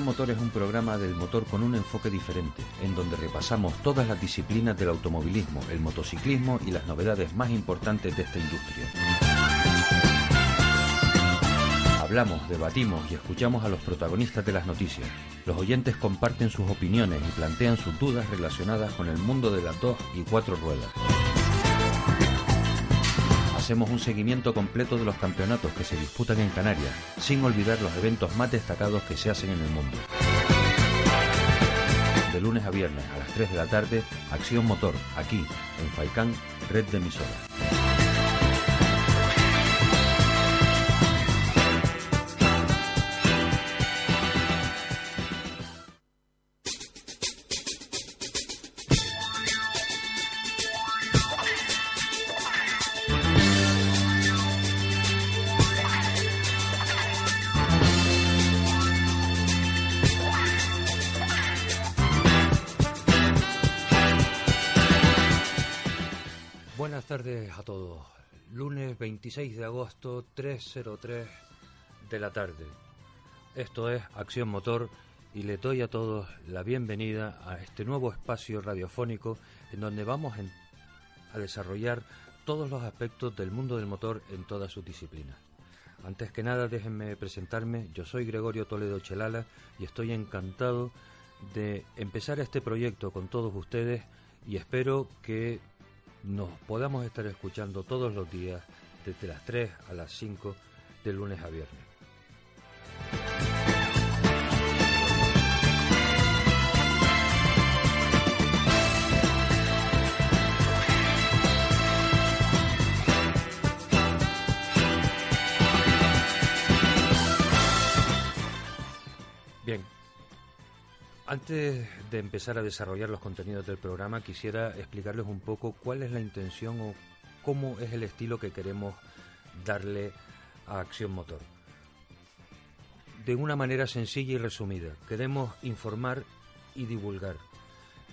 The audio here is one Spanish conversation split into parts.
Motor es un programa del motor con un enfoque diferente, en donde repasamos todas las disciplinas del automovilismo, el motociclismo y las novedades más importantes de esta industria. Hablamos, debatimos y escuchamos a los protagonistas de las noticias. Los oyentes comparten sus opiniones y plantean sus dudas relacionadas con el mundo de las dos y cuatro ruedas. Hacemos un seguimiento completo de los campeonatos que se disputan en Canarias, sin olvidar los eventos más destacados que se hacen en el mundo. De lunes a viernes a las 3 de la tarde, Acción Motor, aquí, en Faicán, red de emisoras. 26 de agosto, 3.03 de la tarde. Esto es Acción Motor y le doy a todos la bienvenida a este nuevo espacio radiofónico en donde vamos a desarrollar todos los aspectos del mundo del motor en todas sus disciplinas. Antes que nada, déjenme presentarme. Yo soy Gregorio Toledo Chelala y estoy encantado de empezar este proyecto con todos ustedes y espero que nos podamos estar escuchando todos los días desde las 3 a las 5 de lunes a viernes. Bien, antes de empezar a desarrollar los contenidos del programa, quisiera explicarles un poco cuál es la intención o cómo es el estilo que queremos darle a Acción Motor. De una manera sencilla y resumida, queremos informar y divulgar.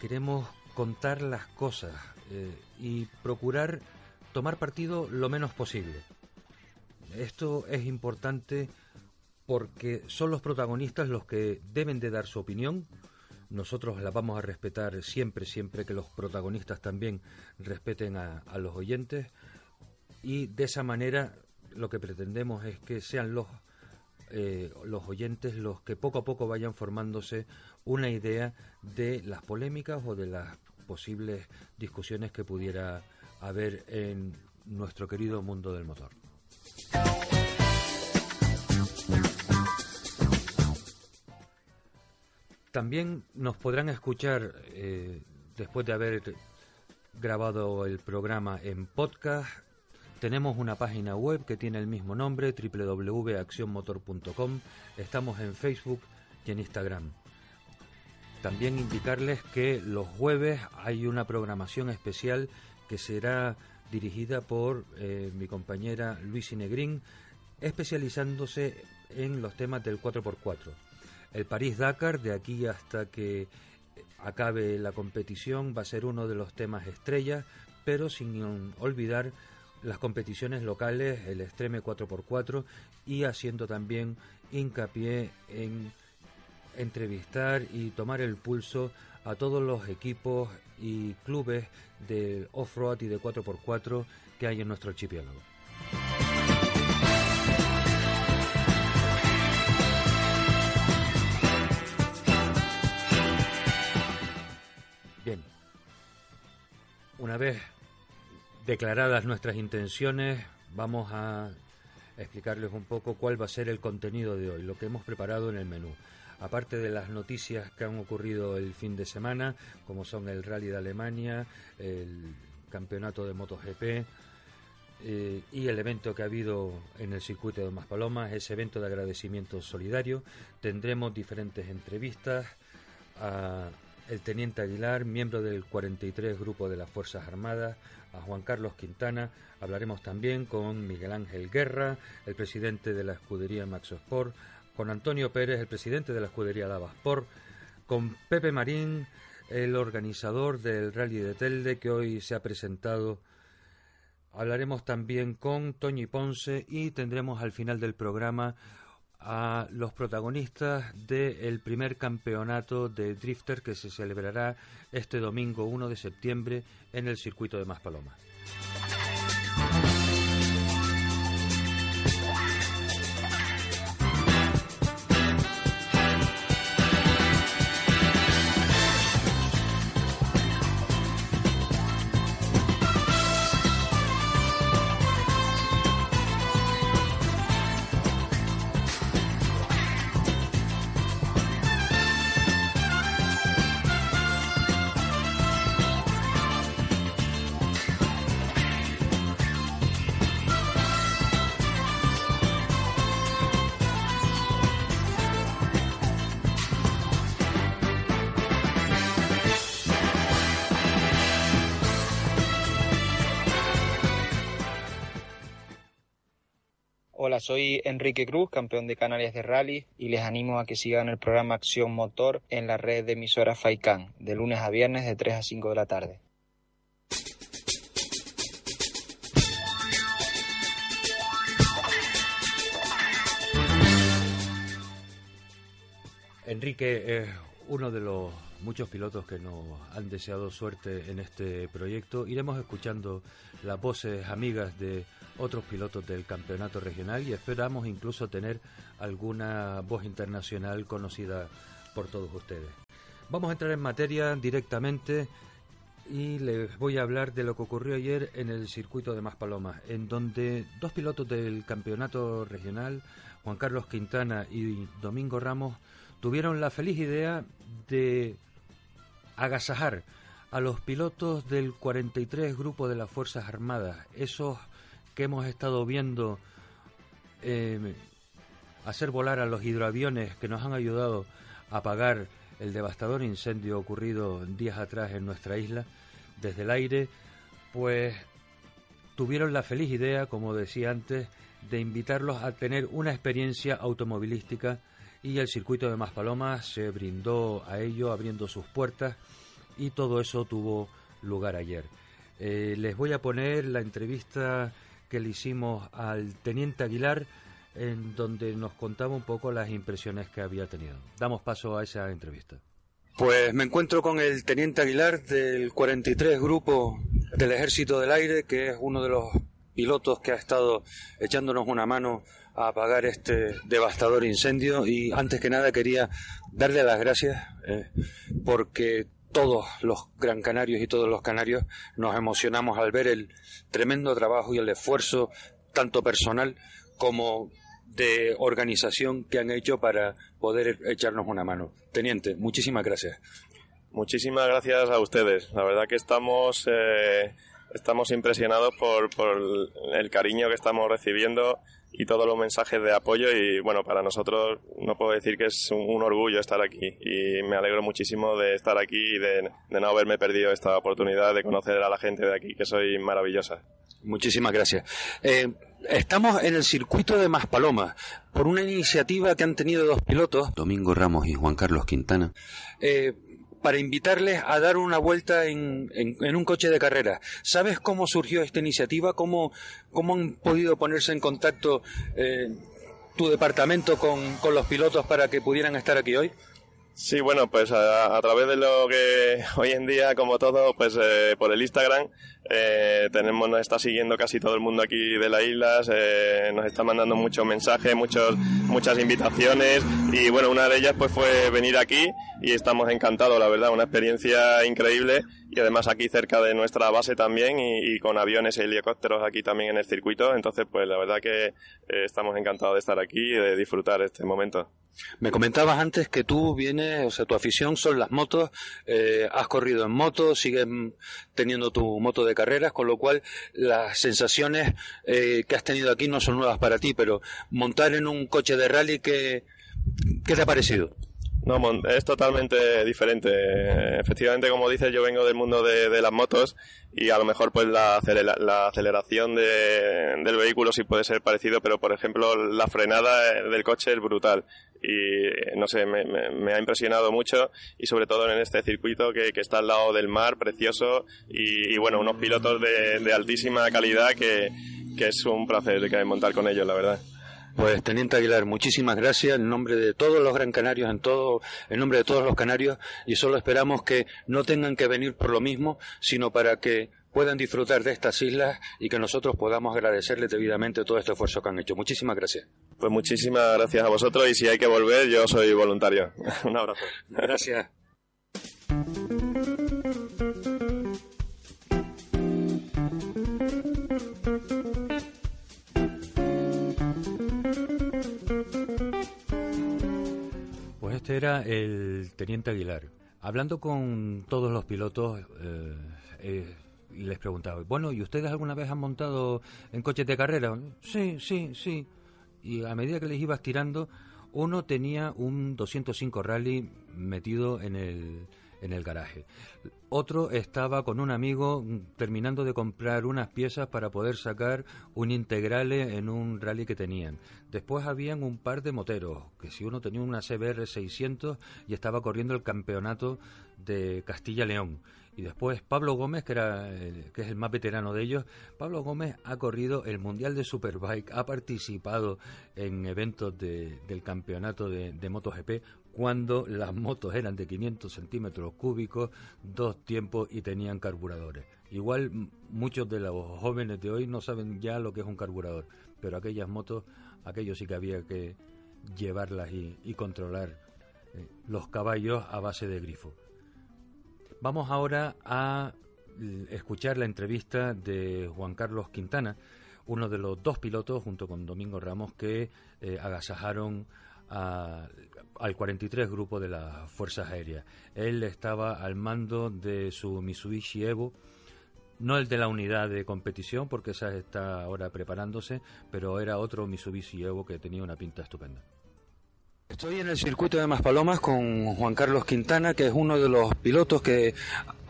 Queremos contar las cosas eh, y procurar tomar partido lo menos posible. Esto es importante porque son los protagonistas los que deben de dar su opinión. Nosotros la vamos a respetar siempre, siempre que los protagonistas también respeten a, los oyentes. Y de esa manera lo que pretendemos es que sean los, eh, los oyentes los que poco a poco vayan formándose una idea de las polémicas o de las posibles discusiones que pudiera haber en nuestro querido mundo del motor. También nos podrán escuchar eh, después de haber grabado el programa en podcast. Tenemos una página web que tiene el mismo nombre, www.accionmotor.com. Estamos en Facebook y en Instagram. También indicarles que los jueves hay una programación especial que será dirigida por eh, mi compañera Luis Negrín, especializándose en los temas del 4x4 el París-Dakar, de aquí hasta que acabe la competición, va a ser uno de los temas estrellas, pero sin olvidar las competiciones locales, el Extreme 4x4, y haciendo también hincapié en entrevistar y tomar el pulso a todos los equipos y clubes del off-road y de 4x4 que hay en nuestro archipiélago. Una vez declaradas nuestras intenciones, vamos a explicarles un poco cuál va a ser el contenido de hoy, lo que hemos preparado en el menú. Aparte de las noticias que han ocurrido el fin de semana, como son el Rally de Alemania, el Campeonato de MotoGP eh, y el evento que ha habido en el circuito de Maspalomas, ese evento de agradecimiento solidario, tendremos diferentes entrevistas a el teniente Aguilar, miembro del 43 Grupo de las Fuerzas Armadas, a Juan Carlos Quintana. Hablaremos también con Miguel Ángel Guerra, el presidente de la escudería Maxo Sport, con Antonio Pérez, el presidente de la escudería Lavasport, con Pepe Marín, el organizador del Rally de Telde, que hoy se ha presentado. Hablaremos también con Toñi Ponce y tendremos al final del programa a los protagonistas del primer campeonato de drifter que se celebrará este domingo 1 de septiembre en el circuito de Maspalomas. Soy Enrique Cruz, campeón de Canarias de Rally, y les animo a que sigan el programa Acción Motor en la red de emisoras FAICAN, de lunes a viernes de 3 a 5 de la tarde. Enrique es uno de los muchos pilotos que nos han deseado suerte en este proyecto. Iremos escuchando las voces amigas de otros pilotos del campeonato regional y esperamos incluso tener alguna voz internacional conocida por todos ustedes. Vamos a entrar en materia directamente y les voy a hablar de lo que ocurrió ayer en el circuito de Maspalomas, en donde dos pilotos del campeonato regional, Juan Carlos Quintana y Domingo Ramos, tuvieron la feliz idea de agasajar a los pilotos del 43 Grupo de las Fuerzas Armadas, esos que hemos estado viendo eh, hacer volar a los hidroaviones que nos han ayudado a apagar el devastador incendio ocurrido días atrás en nuestra isla desde el aire, pues tuvieron la feliz idea, como decía antes, de invitarlos a tener una experiencia automovilística y el circuito de Maspalomas se brindó a ello abriendo sus puertas y todo eso tuvo lugar ayer. Eh, les voy a poner la entrevista que le hicimos al teniente Aguilar, en donde nos contaba un poco las impresiones que había tenido. Damos paso a esa entrevista. Pues me encuentro con el teniente Aguilar del 43 Grupo del Ejército del Aire, que es uno de los pilotos que ha estado echándonos una mano a apagar este devastador incendio y antes que nada quería darle las gracias eh, porque todos los gran canarios y todos los canarios nos emocionamos al ver el tremendo trabajo y el esfuerzo, tanto personal como de organización que han hecho para poder echarnos una mano. Teniente, muchísimas gracias. Muchísimas gracias a ustedes. La verdad que estamos, eh, estamos impresionados por, por el cariño que estamos recibiendo y todos los mensajes de apoyo y bueno, para nosotros no puedo decir que es un, orgullo estar aquí y me alegro muchísimo de estar aquí y de, no haberme perdido esta oportunidad de conocer a la gente de aquí, que soy maravillosa. Muchísimas gracias. Eh, estamos en el circuito de Maspalomas por una iniciativa que han tenido dos pilotos, Domingo Ramos y Juan Carlos Quintana. Eh, para invitarles a dar una vuelta en, un coche de carrera. ¿Sabes cómo surgió esta iniciativa? ¿Cómo, cómo han podido ponerse en contacto eh, tu departamento con, con, los pilotos para que pudieran estar aquí hoy? Sí, bueno, pues a, través de lo que hoy en día, como todo, pues eh, por el Instagram, eh, tenemos, nos está siguiendo casi todo el mundo aquí de las islas, eh, nos está mandando muchos mensajes, muchos, muchas invitaciones y bueno, una de ellas pues fue venir aquí y estamos encantados, la verdad, una experiencia increíble y además aquí cerca de nuestra base también y, con aviones y helicópteros aquí también en el circuito, entonces pues la verdad que estamos encantados de estar aquí y de disfrutar este momento. Me comentabas antes que tú vienes, o sea, tu afición son las motos, eh, has corrido en moto, sigues teniendo tu moto de carreras, con lo cual las sensaciones eh, que has tenido aquí no son nuevas para ti, pero montar en un coche de rally, ¿qué, qué te ha parecido? No, es totalmente diferente. Efectivamente, como dices, yo vengo del mundo de, las motos y a lo mejor pues la, la aceleración del vehículo sí puede ser parecido, pero por ejemplo la frenada del coche es brutal y no sé, me, ha impresionado mucho y sobre todo en este circuito que, está al lado del mar, precioso y, bueno, unos pilotos de, altísima calidad que, que es un placer montar con ellos, la verdad. Pues Teniente Aguilar, muchísimas gracias en nombre de todos los gran canarios, en todo, en nombre de todos los canarios, y solo esperamos que no tengan que venir por lo mismo, sino para que puedan disfrutar de estas islas y que nosotros podamos agradecerles debidamente todo este esfuerzo que han hecho. Muchísimas gracias. Pues muchísimas gracias a vosotros y si hay que volver, yo soy voluntario. Un abrazo. Gracias. Este era el teniente Aguilar. Hablando con todos los pilotos, eh, eh, les preguntaba, bueno, ¿y ustedes alguna vez han montado en coches de carrera? Sí, sí, sí. Y a medida que les ibas tirando, uno tenía un 205 Rally metido en el, en el garaje. Otro estaba con un amigo terminando de comprar unas piezas para poder sacar un integrale en un rally que tenían. Después habían un par de moteros, que si uno tenía una CBR 600 y estaba corriendo el campeonato de Castilla-León. Y después Pablo Gómez, que, era que es el más veterano de ellos, Pablo Gómez ha corrido el Mundial de Superbike, ha participado en eventos del campeonato de, de MotoGP cuando las motos eran de 500 centímetros cúbicos, dos tiempos y tenían carburadores. Igual muchos de los jóvenes de hoy no saben ya lo que es un carburador, pero aquellas motos, aquellos sí que había que llevarlas y, controlar eh, los caballos a base de grifo. Vamos ahora a escuchar la entrevista de Juan Carlos Quintana, uno de los dos pilotos, junto con Domingo Ramos, que eh, agasajaron al 43 Grupo de las Fuerzas Aéreas. Él estaba al mando de su Mitsubishi Evo, no el de la unidad de competición, porque esa está ahora preparándose, pero era otro Mitsubishi Evo que tenía una pinta estupenda. Estoy en el circuito de Maspalomas con Juan Carlos Quintana, que es uno de los pilotos que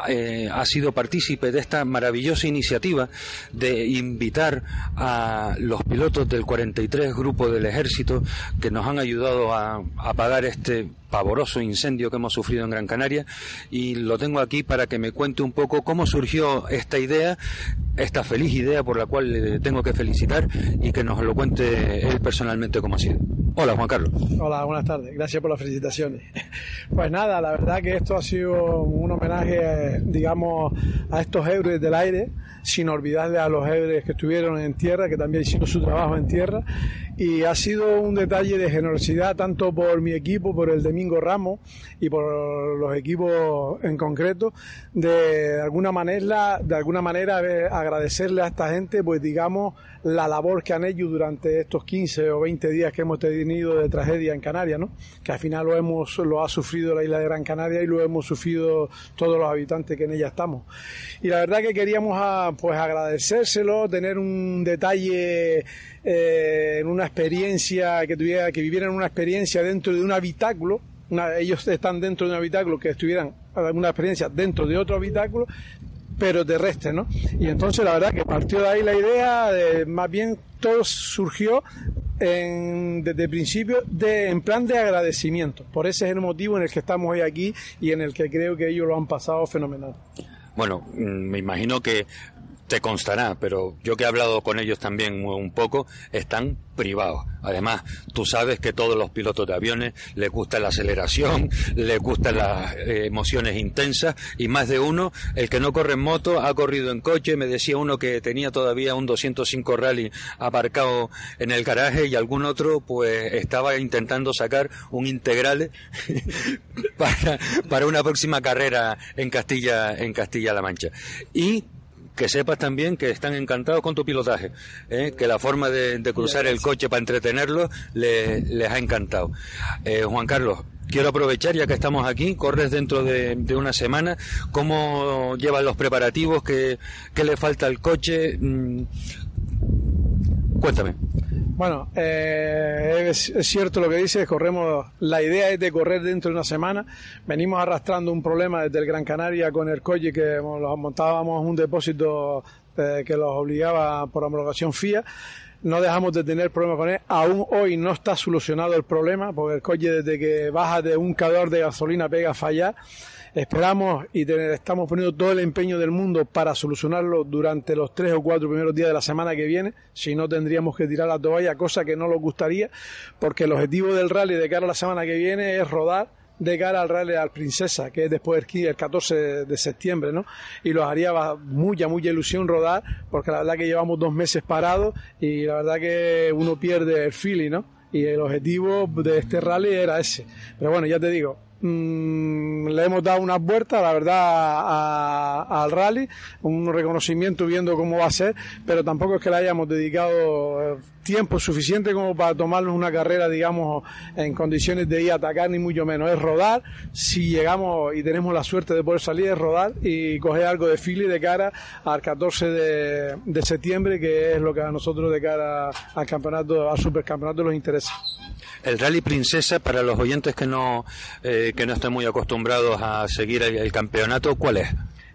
eh, ha sido partícipe de esta maravillosa iniciativa de invitar a los pilotos del 43 Grupo del Ejército que nos han ayudado a apagar este pavoroso incendio que hemos sufrido en Gran Canaria y lo tengo aquí para que me cuente un poco cómo surgió esta idea, esta feliz idea por la cual le tengo que felicitar y que nos lo cuente él personalmente cómo ha sido. Hola Juan Carlos. Hola, buenas tardes. Gracias por las felicitaciones. Pues nada, la verdad que esto ha sido un homenaje, digamos, a estos héroes del aire, sin olvidarle a los héroes que estuvieron en tierra, que también hicieron su trabajo en tierra. Y ha sido un detalle de generosidad tanto por mi equipo, por el Domingo Ramos y por los equipos en concreto, de alguna manera, de alguna manera agradecerle a esta gente, pues digamos, la labor que han hecho durante estos 15 o 20 días que hemos tenido de tragedia en Canarias, ¿no? Que al final lo hemos lo ha sufrido la isla de Gran Canaria y lo hemos sufrido todos los habitantes que en ella estamos. Y la verdad que queríamos a, pues agradecérselo, tener un detalle eh, en una experiencia que tuviera que vivieran una experiencia dentro de un habitáculo ellos están dentro de un habitáculo que estuvieran alguna experiencia dentro de otro habitáculo pero terrestre, ¿no? Y entonces la verdad que partió de ahí la idea, de, más bien todo surgió en, desde el principio de, en plan de agradecimiento. Por ese es el motivo en el que estamos hoy aquí y en el que creo que ellos lo han pasado fenomenal. Bueno, mm, me imagino que te constará, pero yo que he hablado con ellos también un poco, están privados. Además, tú sabes que todos los pilotos de aviones les gusta la aceleración, les gustan las eh, emociones intensas y más de uno, el que no corre en moto, ha corrido en coche, me decía uno que tenía todavía un 205 rally aparcado en el garaje y algún otro pues estaba intentando sacar un integral para, para una próxima carrera en Castilla en Castilla-La Mancha. Y que sepas también que están encantados con tu pilotaje, ¿eh? que la forma de, cruzar el coche para entretenerlos les ha encantado. Eh, Juan Carlos, quiero aprovechar ya que estamos aquí, corres dentro de, una semana, ¿cómo llevan los preparativos? ¿Qué, qué le falta al coche? Cuéntame. Bueno, eh, es, cierto lo que dices, corremos, la idea es de correr dentro de una semana. Venimos arrastrando un problema desde el Gran Canaria con el coche que montábamos un depósito eh, que los obligaba por homologación FIA. No dejamos de tener problemas con él. Aún hoy no está solucionado el problema porque el coche desde que baja de un calor de gasolina pega a fallar Esperamos y estamos poniendo todo el empeño del mundo para solucionarlo durante los tres o cuatro primeros días de la semana que viene. Si no, tendríamos que tirar la toalla, cosa que no nos gustaría, porque el objetivo del rally de cara a la semana que viene es rodar de cara al Rally al Princesa, que es después del 14 de septiembre, ¿no? Y los haría mucha, mucha ilusión rodar, porque la verdad que llevamos dos meses parados y la verdad que uno pierde el feeling, ¿no? Y el objetivo de este rally era ese. Pero bueno, ya te digo, Mm, le hemos dado una vuelta, la verdad, al rally, un reconocimiento viendo cómo va a ser, pero tampoco es que le hayamos dedicado eh, tiempo suficiente como para tomarnos una carrera, digamos, en condiciones de ir a atacar, ni mucho menos. Es rodar, si llegamos y tenemos la suerte de poder salir, es rodar y coger algo de fili de cara al 14 de, de septiembre, que es lo que a nosotros de cara al campeonato, al supercampeonato nos interesa. El Rally Princesa, para los oyentes que no, eh, que no estén muy acostumbrados a seguir el, campeonato, ¿cuál es?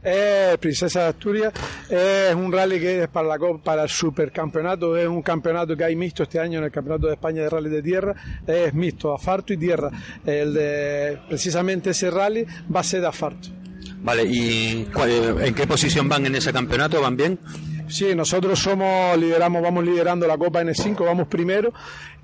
Eh, Princesa de Asturias es un rally que es para, la, para el supercampeonato, es un campeonato que hay mixto este año en el Campeonato de España de Rally de Tierra, es mixto, asfalto y tierra. El de, precisamente ese rally va a ser de asfalto. Vale, ¿y en qué posición van en ese campeonato? ¿Van bien? Sí, nosotros somos, lideramos, vamos liderando la Copa N5, vamos primero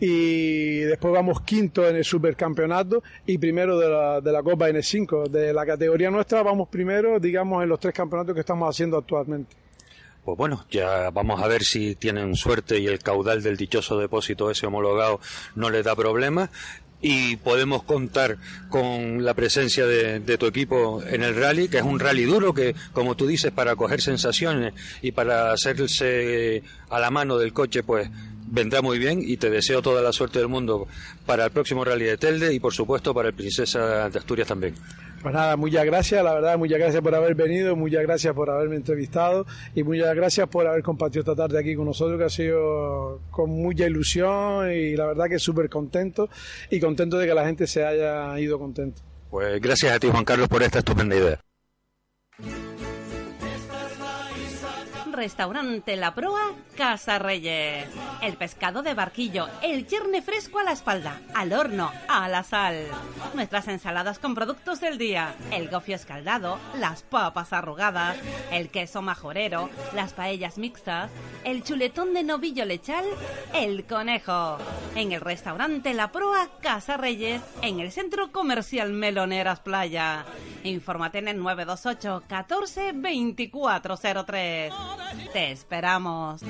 y después vamos quinto en el supercampeonato y primero de la, de la Copa N5. De la categoría nuestra vamos primero, digamos, en los tres campeonatos que estamos haciendo actualmente. Pues bueno, ya vamos a ver si tienen suerte y el caudal del dichoso depósito ese homologado no les da problemas y podemos contar con la presencia de, tu equipo en el rally, que es un rally duro que, como tú dices, para coger sensaciones y para hacerse a la mano del coche, pues vendrá muy bien y te deseo toda la suerte del mundo para el próximo rally de Telde y por supuesto para el Princesa de Asturias también. Pues nada, muchas gracias, la verdad, muchas gracias por haber venido, muchas gracias por haberme entrevistado y muchas gracias por haber compartido esta tarde aquí con nosotros, que ha sido con mucha ilusión y la verdad que súper contento y contento de que la gente se haya ido contento. Pues gracias a ti, Juan Carlos, por esta estupenda idea. Restaurante La Proa, Casa Reyes. El pescado de barquillo, el yerne fresco a la espalda, al horno, a la sal. Nuestras ensaladas con productos del día, el gofio escaldado, las papas arrugadas, el queso majorero, las paellas mixtas, el chuletón de novillo lechal, el conejo. En el restaurante La Proa, Casa Reyes, en el centro comercial Meloneras Playa. Infórmate en el 928 14 2403. Te esperamos.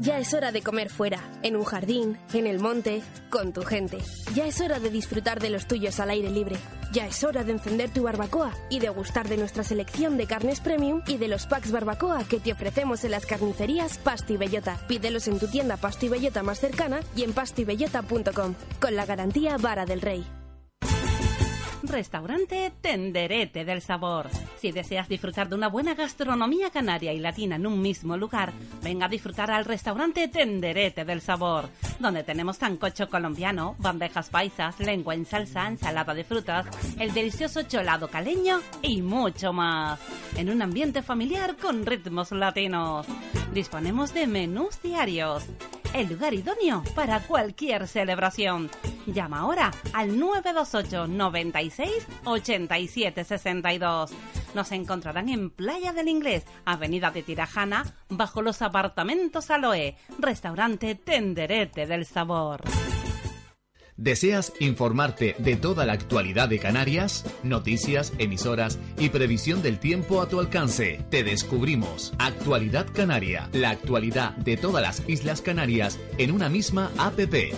Ya es hora de comer fuera, en un jardín, en el monte, con tu gente. Ya es hora de disfrutar de los tuyos al aire libre. Ya es hora de encender tu barbacoa y de gustar de nuestra selección de carnes premium y de los packs barbacoa que te ofrecemos en las carnicerías Pasto y Bellota. Pídelos en tu tienda Pasto y Bellota más cercana y en pastibellota.com, con la garantía Vara del Rey. Restaurante Tenderete del Sabor. Si deseas disfrutar de una buena gastronomía canaria y latina en un mismo lugar, venga a disfrutar al restaurante Tenderete del Sabor, donde tenemos sancocho colombiano, bandejas paisas, lengua en salsa, ensalada de frutas, el delicioso cholado caleño y mucho más. En un ambiente familiar con ritmos latinos. Disponemos de menús diarios el lugar idóneo para cualquier celebración. Llama ahora al 928 96 87 62. Nos encontrarán en Playa del Inglés, Avenida de Tirajana, bajo los apartamentos Aloe, restaurante Tenderete del Sabor. ¿Deseas informarte de toda la actualidad de Canarias? Noticias, emisoras y previsión del tiempo a tu alcance. Te descubrimos Actualidad Canaria, la actualidad de todas las Islas Canarias en una misma APP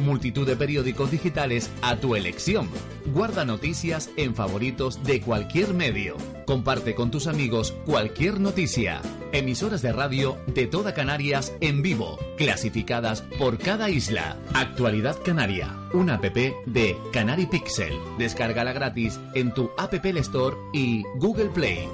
multitud de periódicos digitales a tu elección. Guarda noticias en favoritos de cualquier medio. Comparte con tus amigos cualquier noticia. Emisoras de radio de toda Canarias en vivo, clasificadas por cada isla. Actualidad Canaria, una app de Canary Pixel. Descárgala gratis en tu App Store y Google Play.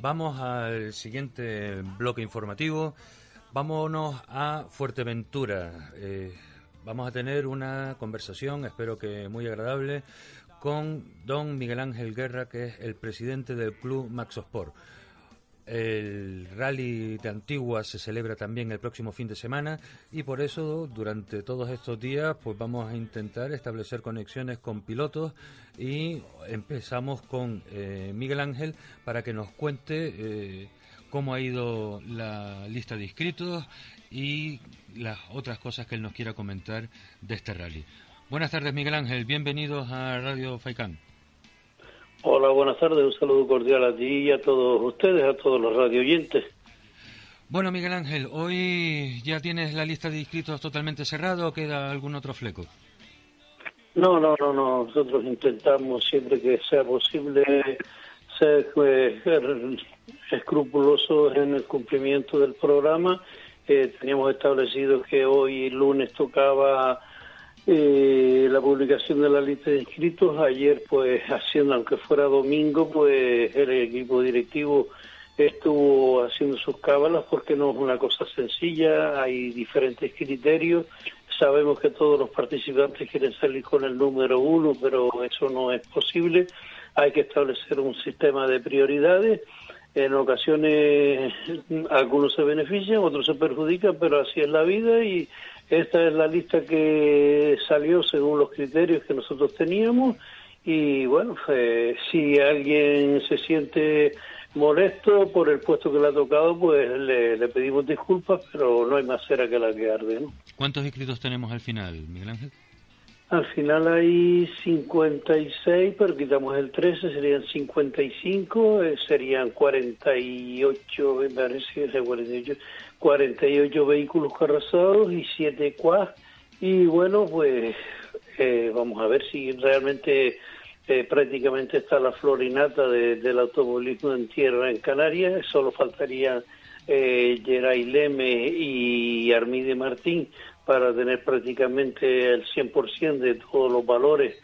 Vamos al siguiente bloque informativo. Vámonos a Fuerteventura. Eh, vamos a tener una conversación, espero que muy agradable, con don Miguel Ángel Guerra, que es el presidente del club Maxosport. El rally de Antigua se celebra también el próximo fin de semana y por eso durante todos estos días pues vamos a intentar establecer conexiones con pilotos y empezamos con eh, Miguel Ángel para que nos cuente eh, cómo ha ido la lista de inscritos y las otras cosas que él nos quiera comentar de este rally. Buenas tardes Miguel Ángel, bienvenidos a Radio Faicán. Hola, buenas tardes. Un saludo cordial a ti y a todos ustedes, a todos los radio oyentes. Bueno, Miguel Ángel, ¿hoy ya tienes la lista de inscritos totalmente cerrada o queda algún otro fleco? No, no, no, no. Nosotros intentamos siempre que sea posible ser pues, escrupulosos en el cumplimiento del programa. Eh, teníamos establecido que hoy lunes tocaba eh, la publicación de la lista de inscritos. Ayer, pues, haciendo, aunque fuera domingo, pues el equipo directivo estuvo haciendo sus cábalas porque no es una cosa sencilla, hay diferentes criterios. Sabemos que todos los participantes quieren salir con el número uno, pero eso no es posible. Hay que establecer un sistema de prioridades. En ocasiones algunos se benefician, otros se perjudican, pero así es la vida y esta es la lista que salió según los criterios que nosotros teníamos y bueno, si alguien se siente molesto por el puesto que le ha tocado, pues le, pedimos disculpas, pero no hay más cera que la que arde. ¿no? ¿Cuántos inscritos tenemos al final, Miguel Ángel? Al final hay 56, pero quitamos el 13, serían 55, eh, serían 48, me parece que es 48, 48 vehículos carrozados y 7 quad. Y bueno, pues eh, vamos a ver si realmente eh, prácticamente está la florinata del automovilismo en tierra en Canarias. Solo faltaría eh, Geray Leme y Armide Martín para tener prácticamente el 100% de todos los valores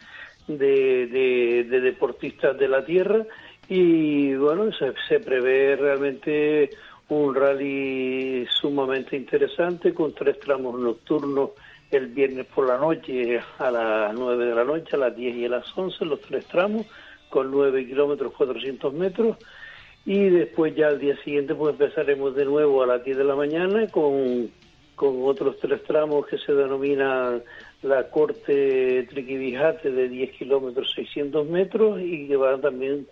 de, de, deportistas de la tierra. Y bueno, se, se prevé realmente un rally sumamente interesante con tres tramos nocturnos el viernes por la noche a las 9 de la noche, a las 10 y a las 11, los tres tramos con 9 kilómetros 400 metros. Y después ya al día siguiente pues empezaremos de nuevo a las 10 de la mañana con, con otros tres tramos que se denominan la corte Triquibijate de 10 kilómetros 600 metros y que van también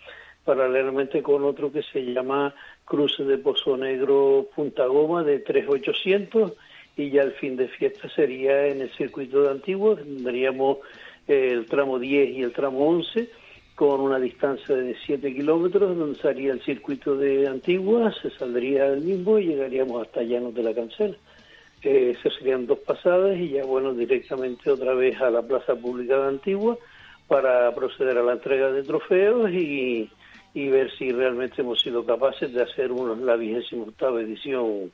paralelamente con otro que se llama cruce de Pozo Negro Punta Goma de 3800 y ya el fin de fiesta sería en el circuito de Antigua, tendríamos el tramo 10 y el tramo 11 con una distancia de 7 kilómetros donde sería el circuito de Antigua, se saldría el mismo y llegaríamos hasta Llanos de la Cancela. Eh, serían dos pasadas y ya bueno directamente otra vez a la plaza pública de Antigua para proceder a la entrega de trofeos y, y ver si realmente hemos sido capaces de hacer una, la vigésima octava edición,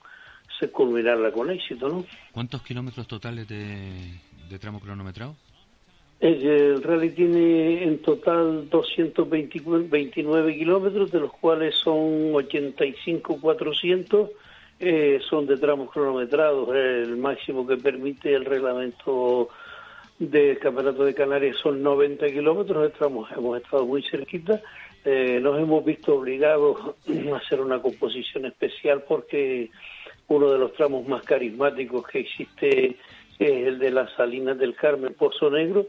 se culminarla con éxito, ¿no? ¿Cuántos kilómetros totales de, tramo cronometrado? El, rally tiene en total 229 kilómetros, de los cuales son 85 400 eh, son de tramos cronometrados. El máximo que permite el reglamento del Campeonato de Canarias son 90 kilómetros. Estamos, hemos estado muy cerquita eh, nos hemos visto obligados a hacer una composición especial porque uno de los tramos más carismáticos que existe es el de las Salinas del Carmen Pozo Negro,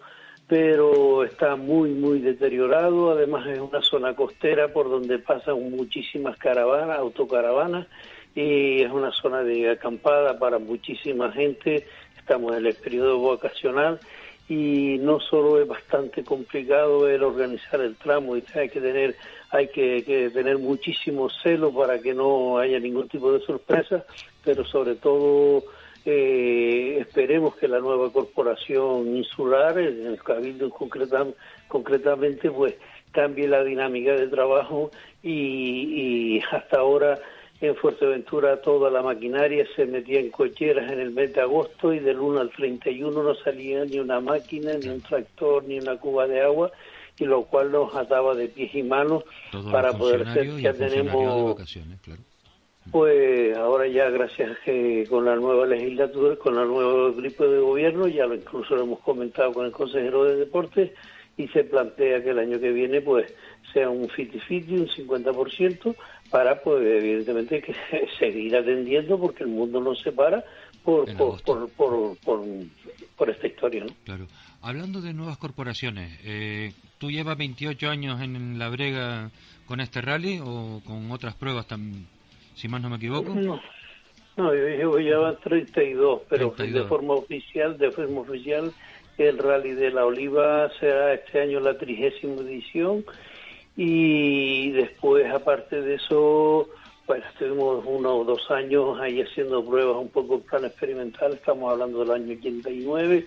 pero está muy, muy deteriorado. Además es una zona costera por donde pasan muchísimas caravanas, autocaravanas, y es una zona de acampada para muchísima gente. Estamos en el periodo vacacional y no solo es bastante complicado el organizar el tramo y hay que tener hay que, tener muchísimo celo para que no haya ningún tipo de sorpresa pero sobre todo eh, esperemos que la nueva corporación insular en el cabildo concretamente pues cambie la dinámica de trabajo y hasta ahora en Fuerteventura toda la maquinaria se metía en cocheras en el mes de agosto y del 1 al 31 no salía ni una máquina, ni un tractor, ni una cuba de agua, y lo cual nos ataba de pies y manos para poder ser ya tenemos pues ahora ya gracias que con la nueva legislatura con el nuevo grupo de gobierno ya lo incluso lo hemos comentado con el consejero de deportes y se plantea que el año que viene pues sea un 50-50, un 50%, para pues evidentemente que seguir atendiendo porque el mundo nos separa por, por, por, por, por, esta historia. ¿no? Claro. Hablando de nuevas corporaciones, eh, ¿tú llevas 28 años en la brega con este rally o con otras pruebas, tan, si más no me equivoco? No, no yo llevo ya 32, pero de forma oficial, de forma oficial, el rally de la Oliva será este año la trigésima edición y después, aparte de eso, pues estuvimos uno o dos años ahí haciendo pruebas un poco en plan experimental, estamos hablando del año 89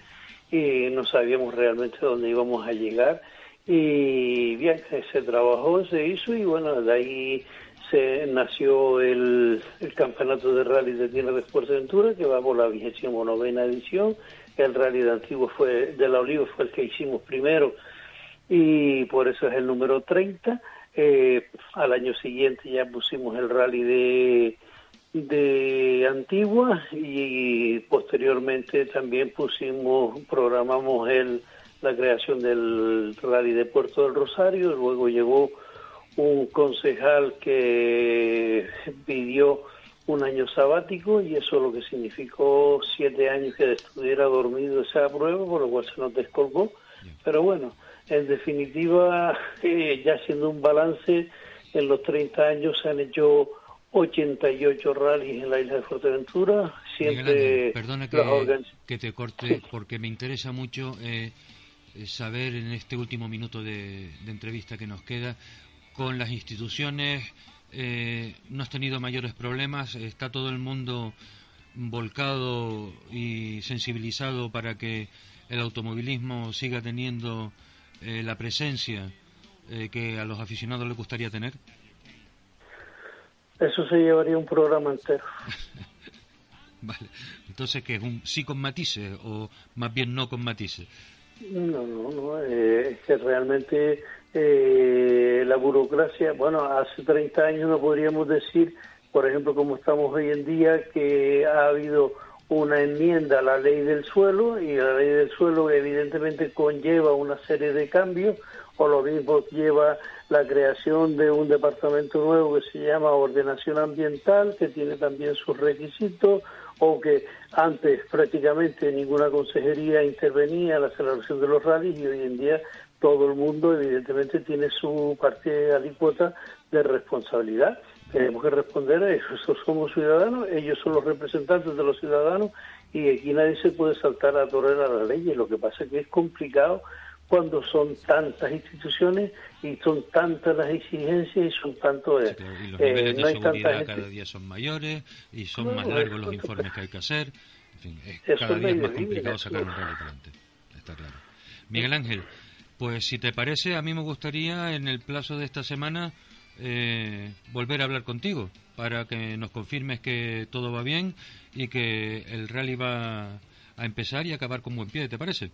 y no sabíamos realmente dónde íbamos a llegar. Y bien, ese trabajo se hizo y bueno, de ahí se nació el, campeonato de rally de Tierra de Aventura que va por la vigésima novena edición. El rally de Antiguo fue, de la Oliva fue el que hicimos primero y por eso es el número 30. Eh, al año siguiente ya pusimos el rally de de Antigua y posteriormente también pusimos, programamos el, la creación del rally de Puerto del Rosario, luego llegó un concejal que pidió un año sabático y eso lo que significó siete años que estuviera dormido esa prueba, por lo cual se nos descolgó. Pero bueno, en definitiva, eh, ya haciendo un balance, en los 30 años se han hecho 88 rallies en la isla de Fuerteventura. Siempre perdona que, te corte porque me interesa mucho eh, saber en este último minuto de, entrevista que nos queda con las instituciones. Eh, no has tenido mayores problemas, está todo el mundo volcado y sensibilizado para que el automovilismo siga teniendo la presencia que a los aficionados les gustaría tener. Eso se llevaría un programa entero. vale. Entonces, ¿qué es un sí con matices o más bien no con matices? No, no, no. Eh, es que realmente eh, la burocracia, bueno, hace 30 años no podríamos decir, por ejemplo, como estamos hoy en día, que ha habido una enmienda a la ley del suelo y la ley del suelo evidentemente conlleva una serie de cambios o lo mismo lleva la creación de un departamento nuevo que se llama ordenación ambiental, que tiene también sus requisitos, o que antes prácticamente ninguna consejería intervenía en la celebración de los rallies y hoy en día todo el mundo evidentemente tiene su parte alícuota de responsabilidad. Tenemos que responder a eso, somos ciudadanos, ellos son los representantes de los ciudadanos y aquí nadie se puede saltar a torrer a la ley. Lo que pasa es que es complicado cuando son tantas instituciones y son tantas las exigencias y son tantos... Eh, y los niveles de seguridad cada día son mayores y son más largos los informes que hay que hacer. En fin, es cada día más complicado sacar un rally adelante. Está claro. Miguel Ángel, pues si te parece, a mí me gustaría en el plazo de esta semana eh, volver a hablar contigo para que nos confirmes que todo va bien y que el rally va a empezar y acabar con buen pie, ¿te parece?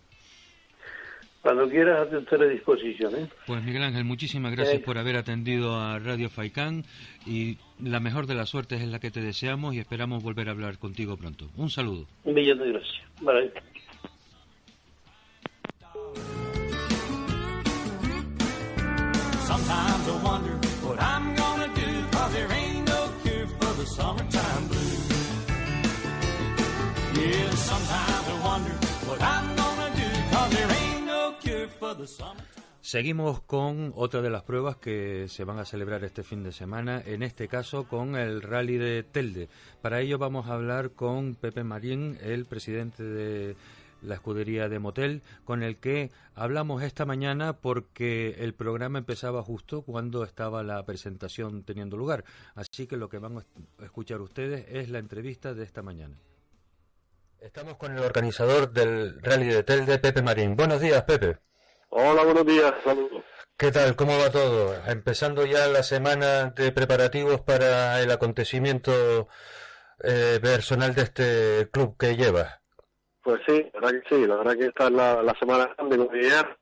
Cuando quieras, a disposición. ¿eh? Pues Miguel Ángel, muchísimas gracias por haber atendido a Radio Faicán y la mejor de las suertes es la que te deseamos y esperamos volver a hablar contigo pronto. Un saludo. Un millón de gracias. Vale. Sometimes I wonder Seguimos con otra de las pruebas que se van a celebrar este fin de semana, en este caso con el Rally de Telde. Para ello vamos a hablar con Pepe Marín, el presidente de la escudería de Motel, con el que hablamos esta mañana porque el programa empezaba justo cuando estaba la presentación teniendo lugar. Así que lo que van a escuchar ustedes es la entrevista de esta mañana. Estamos con el organizador del Rally de Telde, Pepe Marín. Buenos días, Pepe. Hola, buenos días, saludos. ¿Qué tal? ¿Cómo va todo? Empezando ya la semana de preparativos para el acontecimiento eh, personal de este club que lleva. Pues sí, la verdad que sí, la verdad que esta es la, semana grande de ayer.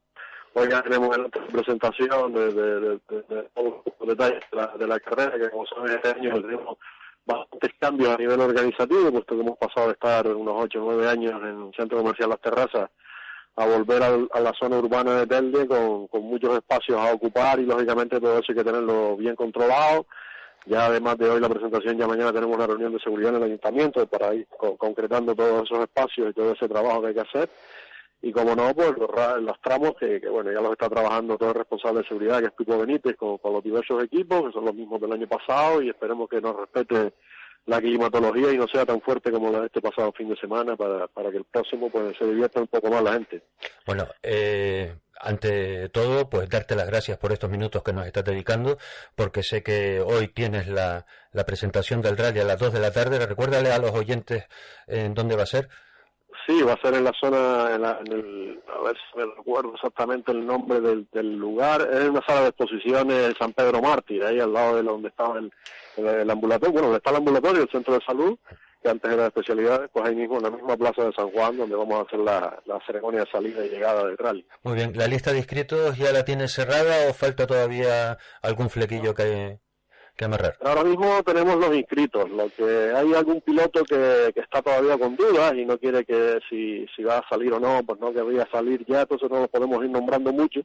Hoy ya tenemos la presentación de, de, de, los detalles de la, carrera, que como saben este año tenemos bastantes cambios a nivel organizativo, puesto que hemos pasado de estar unos 8 o 9 años en el Centro Comercial Las Terrazas a volver a la zona urbana de Telde con, muchos espacios a ocupar y lógicamente todo eso hay que tenerlo bien controlado. Ya además de hoy la presentación, ya mañana tenemos una reunión de seguridad en el ayuntamiento para ir concretando todos esos espacios y todo ese trabajo que hay que hacer. Y como no, pues los, tramos que, bueno, ya los está trabajando todo el responsable de seguridad, que es Pico Benítez, con los diversos equipos, que son los mismos del año pasado, y esperemos que nos respete la climatología y no sea tan fuerte como la de este pasado fin de semana para, para que el próximo pues se divierta un poco más la gente. Bueno, eh, ante todo, pues darte las gracias por estos minutos que nos estás dedicando, porque sé que hoy tienes la, la presentación del rally a las 2 de la tarde. Recuérdale a los oyentes en dónde va a ser. Sí, va a ser en la zona, en, la, en el, a ver si me recuerdo exactamente el nombre del, del lugar, es una sala de exposiciones de San Pedro Mártir, ahí al lado de donde estaba el, el, ambulatorio, bueno, donde está el ambulatorio, el centro de salud, que antes era de especialidades, pues ahí mismo en la misma plaza de San Juan, donde vamos a hacer la, la ceremonia de salida y llegada del rally. Muy bien, ¿la lista de inscritos ya la tienes cerrada o falta todavía algún flequillo que Ahora mismo tenemos los inscritos, lo que hay algún piloto que, que está todavía con dudas y no quiere que si, si va a salir o no, pues no querría salir ya, entonces no lo podemos ir nombrando mucho,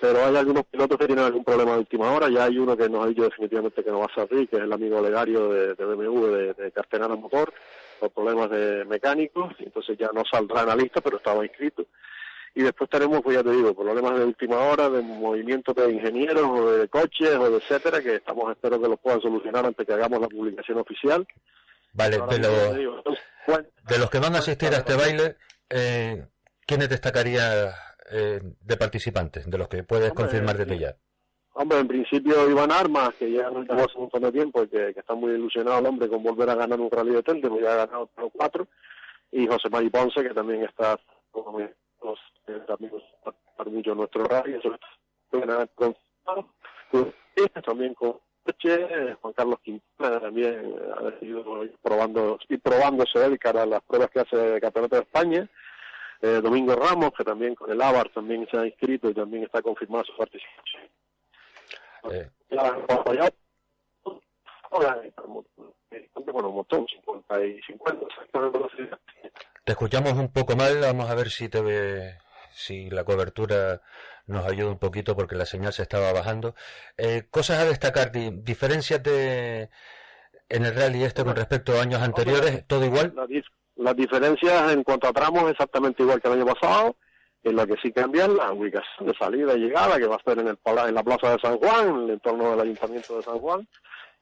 pero hay algunos pilotos que tienen algún problema de última hora, ya hay uno que nos ha dicho definitivamente que no va a salir, que es el amigo Legario de, de BMW, de, de Motor, por problemas de mecánicos, entonces ya no saldrá en la lista, pero estaba inscrito. Y después tenemos, pues ya te digo, problemas de última hora, de movimientos de ingenieros o de coches o de etcétera, que estamos, espero que los puedan solucionar antes que hagamos la publicación oficial. Vale, de, de los que van a asistir a este baile, eh, ¿quiénes destacaría eh, de participantes, de los que puedes confirmar desde ya? Hombre, en principio Iván Armas, que ya no tenemos un montón de tiempo y que, está muy ilusionado el hombre con volver a ganar un rally de Telde, pues ya ha ganado los cuatro, y José Mari Ponce, que también está como los eh, amigos mucho nuestro rally, eso con también con Juan Carlos Quintana también ha decidido ir probando, ir probándose él cara a las pruebas que hace de Campeonato de España eh, Domingo Ramos, que también con el ABAR también se ha inscrito y también está confirmada su participación. Eh. Bueno, un montón, 50 y 50, Te escuchamos un poco mal, vamos a ver si te ve, si la cobertura nos ayuda un poquito porque la señal se estaba bajando. Eh, cosas a destacar, diferencias de en el rally este con respecto a años anteriores, todo igual. Las diferencias en cuanto a tramos exactamente igual que el año pasado, en lo que sí cambian la ubicación de salida y llegada, que va a ser en, el, en la plaza de San Juan, en el entorno del Ayuntamiento de San Juan,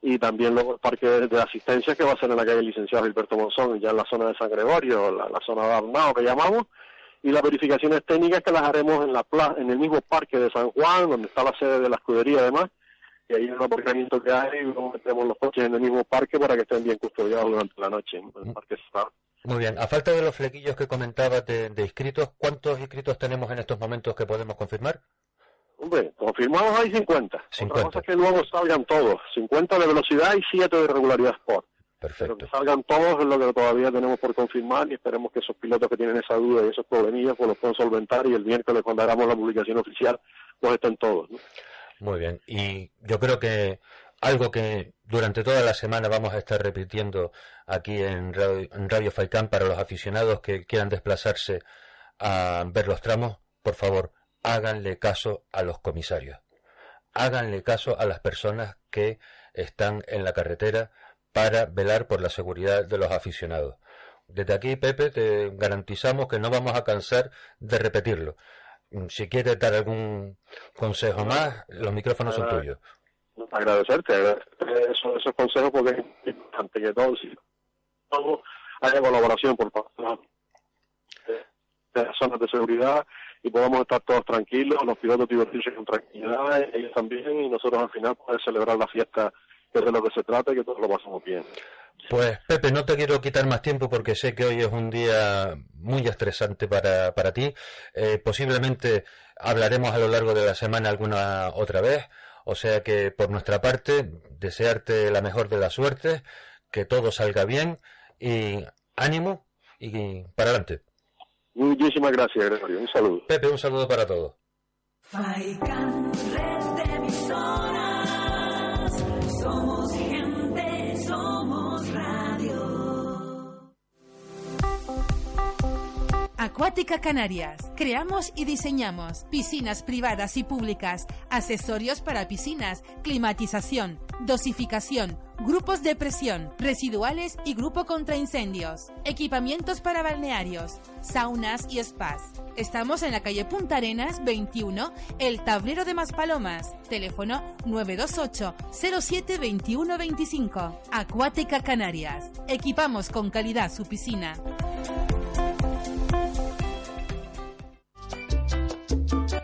y también luego el parque de asistencia que va a ser en la calle Licenciado Gilberto Monzón, ya en la zona de San Gregorio, la, zona de Arnao que llamamos, y las verificaciones técnicas que las haremos en la en el mismo parque de San Juan, donde está la sede de la escudería además, y ahí en un aparcamiento que hay, luego metemos los coches en el mismo parque para que estén bien custodiados durante la noche. El parque está muy bien, a falta de los flequillos que comentabas de, inscritos, ¿cuántos inscritos tenemos en estos momentos que podemos confirmar? Hombre, confirmados hay 50. 50. Otra cosa es que luego salgan todos. 50 de velocidad y 7 de regularidad sport. Perfecto. Pero que salgan todos es lo que todavía tenemos por confirmar y esperemos que esos pilotos que tienen esa duda y esos problemillas pues los puedan solventar y el miércoles cuando hagamos la publicación oficial pues estén todos. Muy bien. Y yo creo que algo que durante toda la semana vamos a estar repitiendo aquí en Radio, en para los aficionados que quieran desplazarse a ver los tramos, por favor, háganle caso a los comisarios. Háganle caso a las personas que están en la carretera para velar por la seguridad de los aficionados. Desde aquí, Pepe, te garantizamos que no vamos a cansar de repetirlo. Si quieres dar algún consejo más, los micrófonos son tuyos agradecerte, esos, esos consejos porque es importante que todo, si todo haya colaboración por parte de las zonas de seguridad y podamos estar todos tranquilos, los pilotos divertirse con tranquilidad, ellos también, y nosotros al final poder celebrar la fiesta que es de lo que se trata y que todos lo pasamos bien. Pues Pepe, no te quiero quitar más tiempo porque sé que hoy es un día muy estresante para, para ti. Eh, posiblemente hablaremos a lo largo de la semana alguna otra vez. O sea que por nuestra parte, desearte la mejor de las suertes, que todo salga bien y ánimo y para adelante. Muchísimas gracias, Gregorio. Un saludo. Pepe, un saludo para todos. Acuática Canarias Creamos y diseñamos piscinas privadas y públicas, accesorios para piscinas, climatización, dosificación, grupos de presión, residuales y grupo contra incendios, equipamientos para balnearios, saunas y spas. Estamos en la calle Punta Arenas 21, El Tablero de Maspalomas. Teléfono 928 07 21 25. Acuática Canarias. Equipamos con calidad su piscina.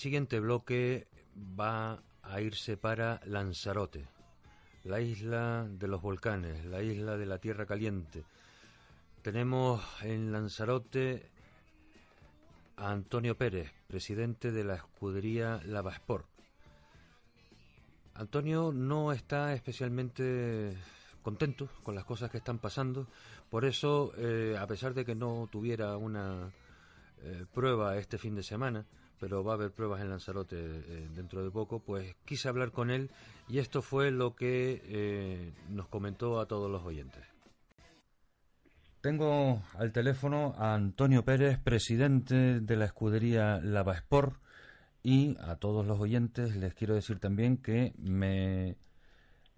Siguiente bloque va a irse para Lanzarote, la isla de los volcanes, la isla de la tierra caliente. Tenemos en Lanzarote a Antonio Pérez, presidente de la escudería Lavasport. Antonio no está especialmente contento con las cosas que están pasando, por eso, eh, a pesar de que no tuviera una eh, prueba este fin de semana, pero va a haber pruebas en Lanzarote eh, dentro de poco, pues quise hablar con él y esto fue lo que eh, nos comentó a todos los oyentes. Tengo al teléfono a Antonio Pérez, presidente de la escudería Lava Sport, y a todos los oyentes les quiero decir también que me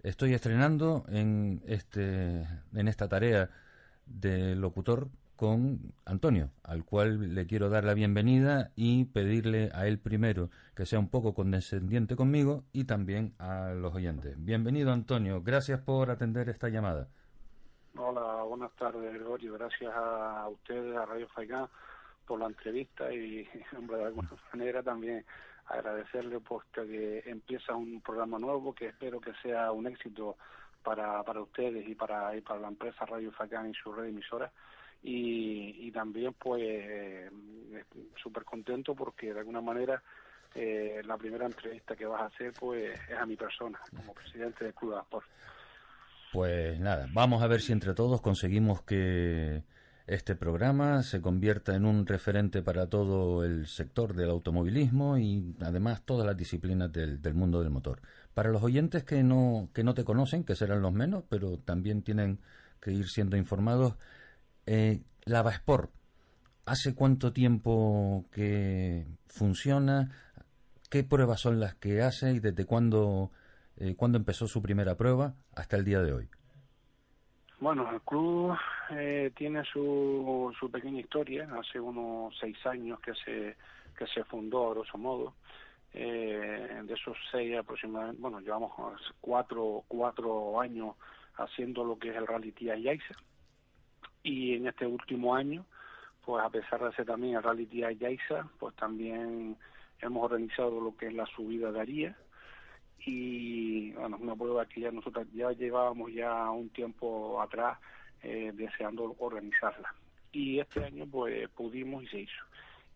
estoy estrenando en este en esta tarea de locutor con Antonio, al cual le quiero dar la bienvenida y pedirle a él primero que sea un poco condescendiente conmigo y también a los oyentes. Bienvenido Antonio, gracias por atender esta llamada. Hola, buenas tardes Gregorio, gracias a ustedes, a Radio Faicán, por la entrevista y, hombre, de alguna manera también agradecerle puesto que empieza un programa nuevo que espero que sea un éxito para, para ustedes y para, y para la empresa Radio Faicán y su red de emisoras y, también pues eh, súper contento porque de alguna manera eh, la primera entrevista que vas a hacer pues es a mi persona como presidente del Club de Sport. Pues nada, vamos a ver si entre todos conseguimos que este programa se convierta en un referente para todo el sector del automovilismo y además todas las disciplinas del, del mundo del motor. Para los oyentes que no, que no te conocen, que serán los menos, pero también tienen que ir siendo informados, eh, Sport, ¿hace cuánto tiempo que funciona? ¿Qué pruebas son las que hace y desde cuándo, eh, cuándo empezó su primera prueba hasta el día de hoy? Bueno, el club eh, tiene su, su pequeña historia. Hace unos seis años que se que se fundó, a grosso modo. Eh, de esos seis aproximadamente, bueno, llevamos cuatro, cuatro años haciendo lo que es el Rally Tía. Y en este último año, pues a pesar de ser también el Rally Yaiza, pues también hemos organizado lo que es la subida de Aría, y bueno, una prueba que ya nosotros ya llevábamos ya un tiempo atrás eh, deseando organizarla. Y este año pues pudimos y se hizo.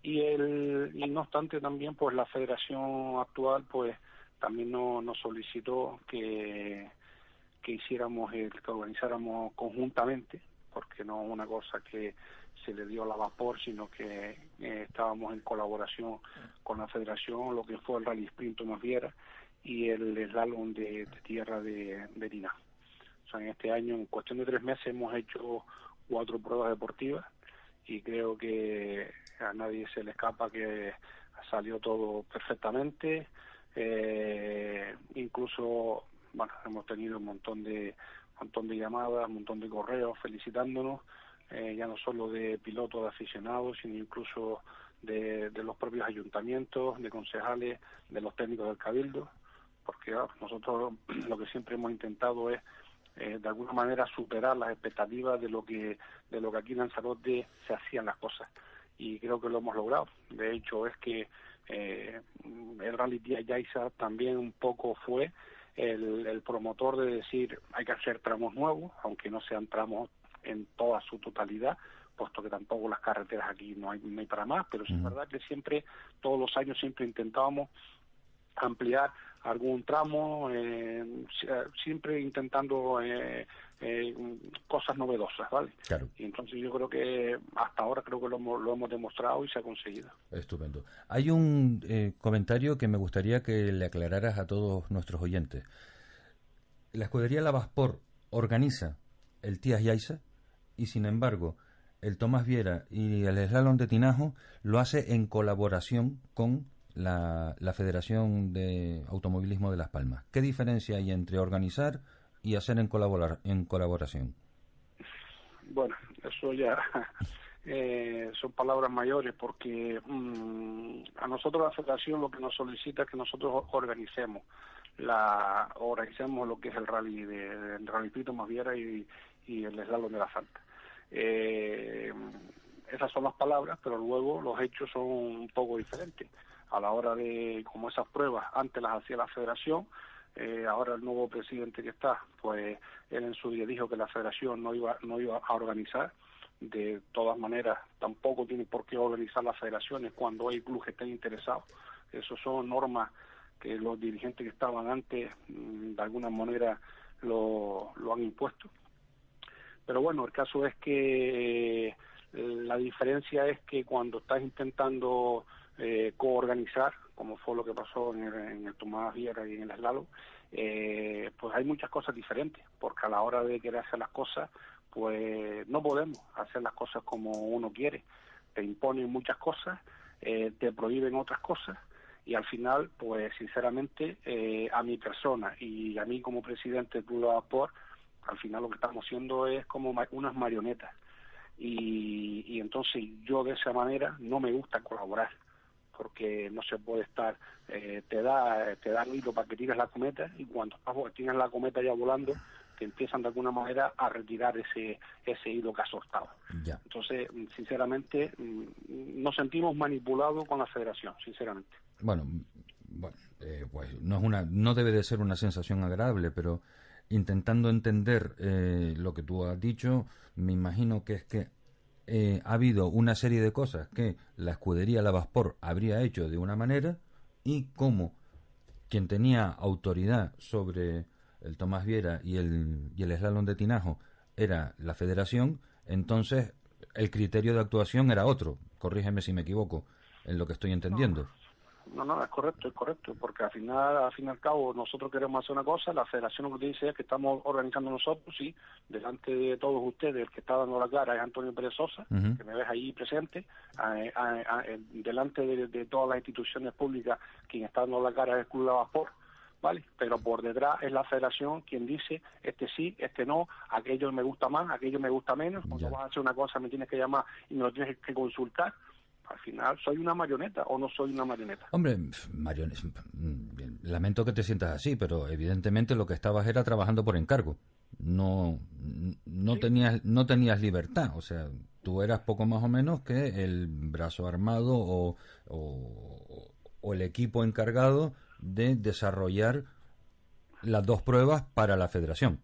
Y, el, y no obstante también pues la federación actual pues también no, nos solicitó que, que hiciéramos, el, que organizáramos conjuntamente, porque no una cosa que se le dio la vapor, sino que eh, estábamos en colaboración con la federación, lo que fue el Rally Sprint Tomás Viera, y el slalom de, tierra de, de sea, en este año, en cuestión de tres meses, hemos hecho cuatro pruebas deportivas y creo que a nadie se le escapa que salió todo perfectamente. Eh, incluso, bueno, hemos tenido un montón de montón de llamadas, un montón de correos felicitándonos, eh, ya no solo de pilotos, de aficionados, sino incluso de, los propios ayuntamientos, de concejales, de los técnicos del cabildo porque ah, nosotros lo que siempre hemos intentado es eh, de alguna manera superar las expectativas de lo que de lo que aquí en Lanzarote se hacían las cosas. Y creo que lo hemos logrado. De hecho es que eh, el Rally Tía Yaiza también un poco fue el, el promotor de decir hay que hacer tramos nuevos aunque no sean tramos en toda su totalidad, puesto que tampoco las carreteras aquí no hay, no hay para más, pero sí es verdad que siempre, todos los años siempre intentábamos ampliar algún tramo, eh, siempre intentando eh, eh, cosas novedosas, ¿vale? Claro. Y entonces yo creo que hasta ahora creo que lo hemos, lo hemos demostrado y se ha conseguido. Estupendo. Hay un eh, comentario que me gustaría que le aclararas a todos nuestros oyentes. La escudería Lavaspor organiza el Tías Yaiza y sin embargo el Tomás Viera y el Slalom de Tinajo lo hace en colaboración con la, la Federación de Automovilismo de Las Palmas. ¿Qué diferencia hay entre organizar y hacer en, en colaboración? Bueno, eso ya eh, son palabras mayores porque mm, a nosotros la federación lo que nos solicita es que nosotros organicemos la organicemos lo que es el rally de, el rally Pito Maviera y, y el slalom de la Santa. Eh, esas son las palabras, pero luego los hechos son un poco diferentes. A la hora de, como esas pruebas, antes las hacía la federación, eh, ahora el nuevo presidente que está, pues él en su día dijo que la federación no iba, no iba a organizar. De todas maneras, tampoco tiene por qué organizar las federaciones cuando hay clubes que estén interesados. Eso son normas que los dirigentes que estaban antes, mm, de alguna manera, lo, lo han impuesto. Pero bueno, el caso es que eh, la diferencia es que cuando estás intentando eh, coorganizar, como fue lo que pasó en el, en el Tomás Viera y en el Slalom, eh, pues hay muchas cosas diferentes, porque a la hora de querer hacer las cosas, pues no podemos hacer las cosas como uno quiere. Te imponen muchas cosas, eh, te prohíben otras cosas, y al final, pues sinceramente, eh, a mi persona y a mí como presidente de Club Vapor, al final lo que estamos haciendo es como unas marionetas. Y, y entonces yo de esa manera no me gusta colaborar porque no se puede estar, eh, te da te dan hilo para que tires la cometa y cuando tienes la cometa ya volando, te empiezan de alguna manera a retirar ese ese hilo que has soltado. Ya. Entonces, sinceramente, mm, nos sentimos manipulados con la federación, sinceramente. Bueno, mm, bueno eh, pues no, es una, no debe de ser una sensación agradable, pero intentando entender eh, lo que tú has dicho, me imagino que es que eh, ha habido una serie de cosas que la escudería Lavaspor habría hecho de una manera y como quien tenía autoridad sobre el Tomás Viera y el, y el slalom de Tinajo era la federación, entonces el criterio de actuación era otro. Corrígeme si me equivoco en lo que estoy entendiendo. No, no, es correcto, es correcto, porque al final, al fin y al cabo, nosotros queremos hacer una cosa, la federación lo que dice es que estamos organizando nosotros, sí, delante de todos ustedes, el que está dando la cara es Antonio Pérez Sosa, que me ves ahí presente, delante de, de todas las instituciones públicas, quien está dando la cara es el Club de Vapor, ¿vale? Pero por detrás es la federación quien dice, este sí, este no, aquello me gusta más, aquello me gusta menos, cuando vas a hacer una cosa me tienes que llamar y me lo tienes que consultar. Al final, ¿soy una marioneta o no soy una marioneta? Hombre, pf, Marion, es- bien, lamento que te sientas así, pero evidentemente lo que estabas era trabajando por encargo. No, no tenías, no tenías libertad. O sea, tú eras poco más o menos que el brazo armado o, o- o el equipo encargado de desarrollar las dos pruebas para la federación.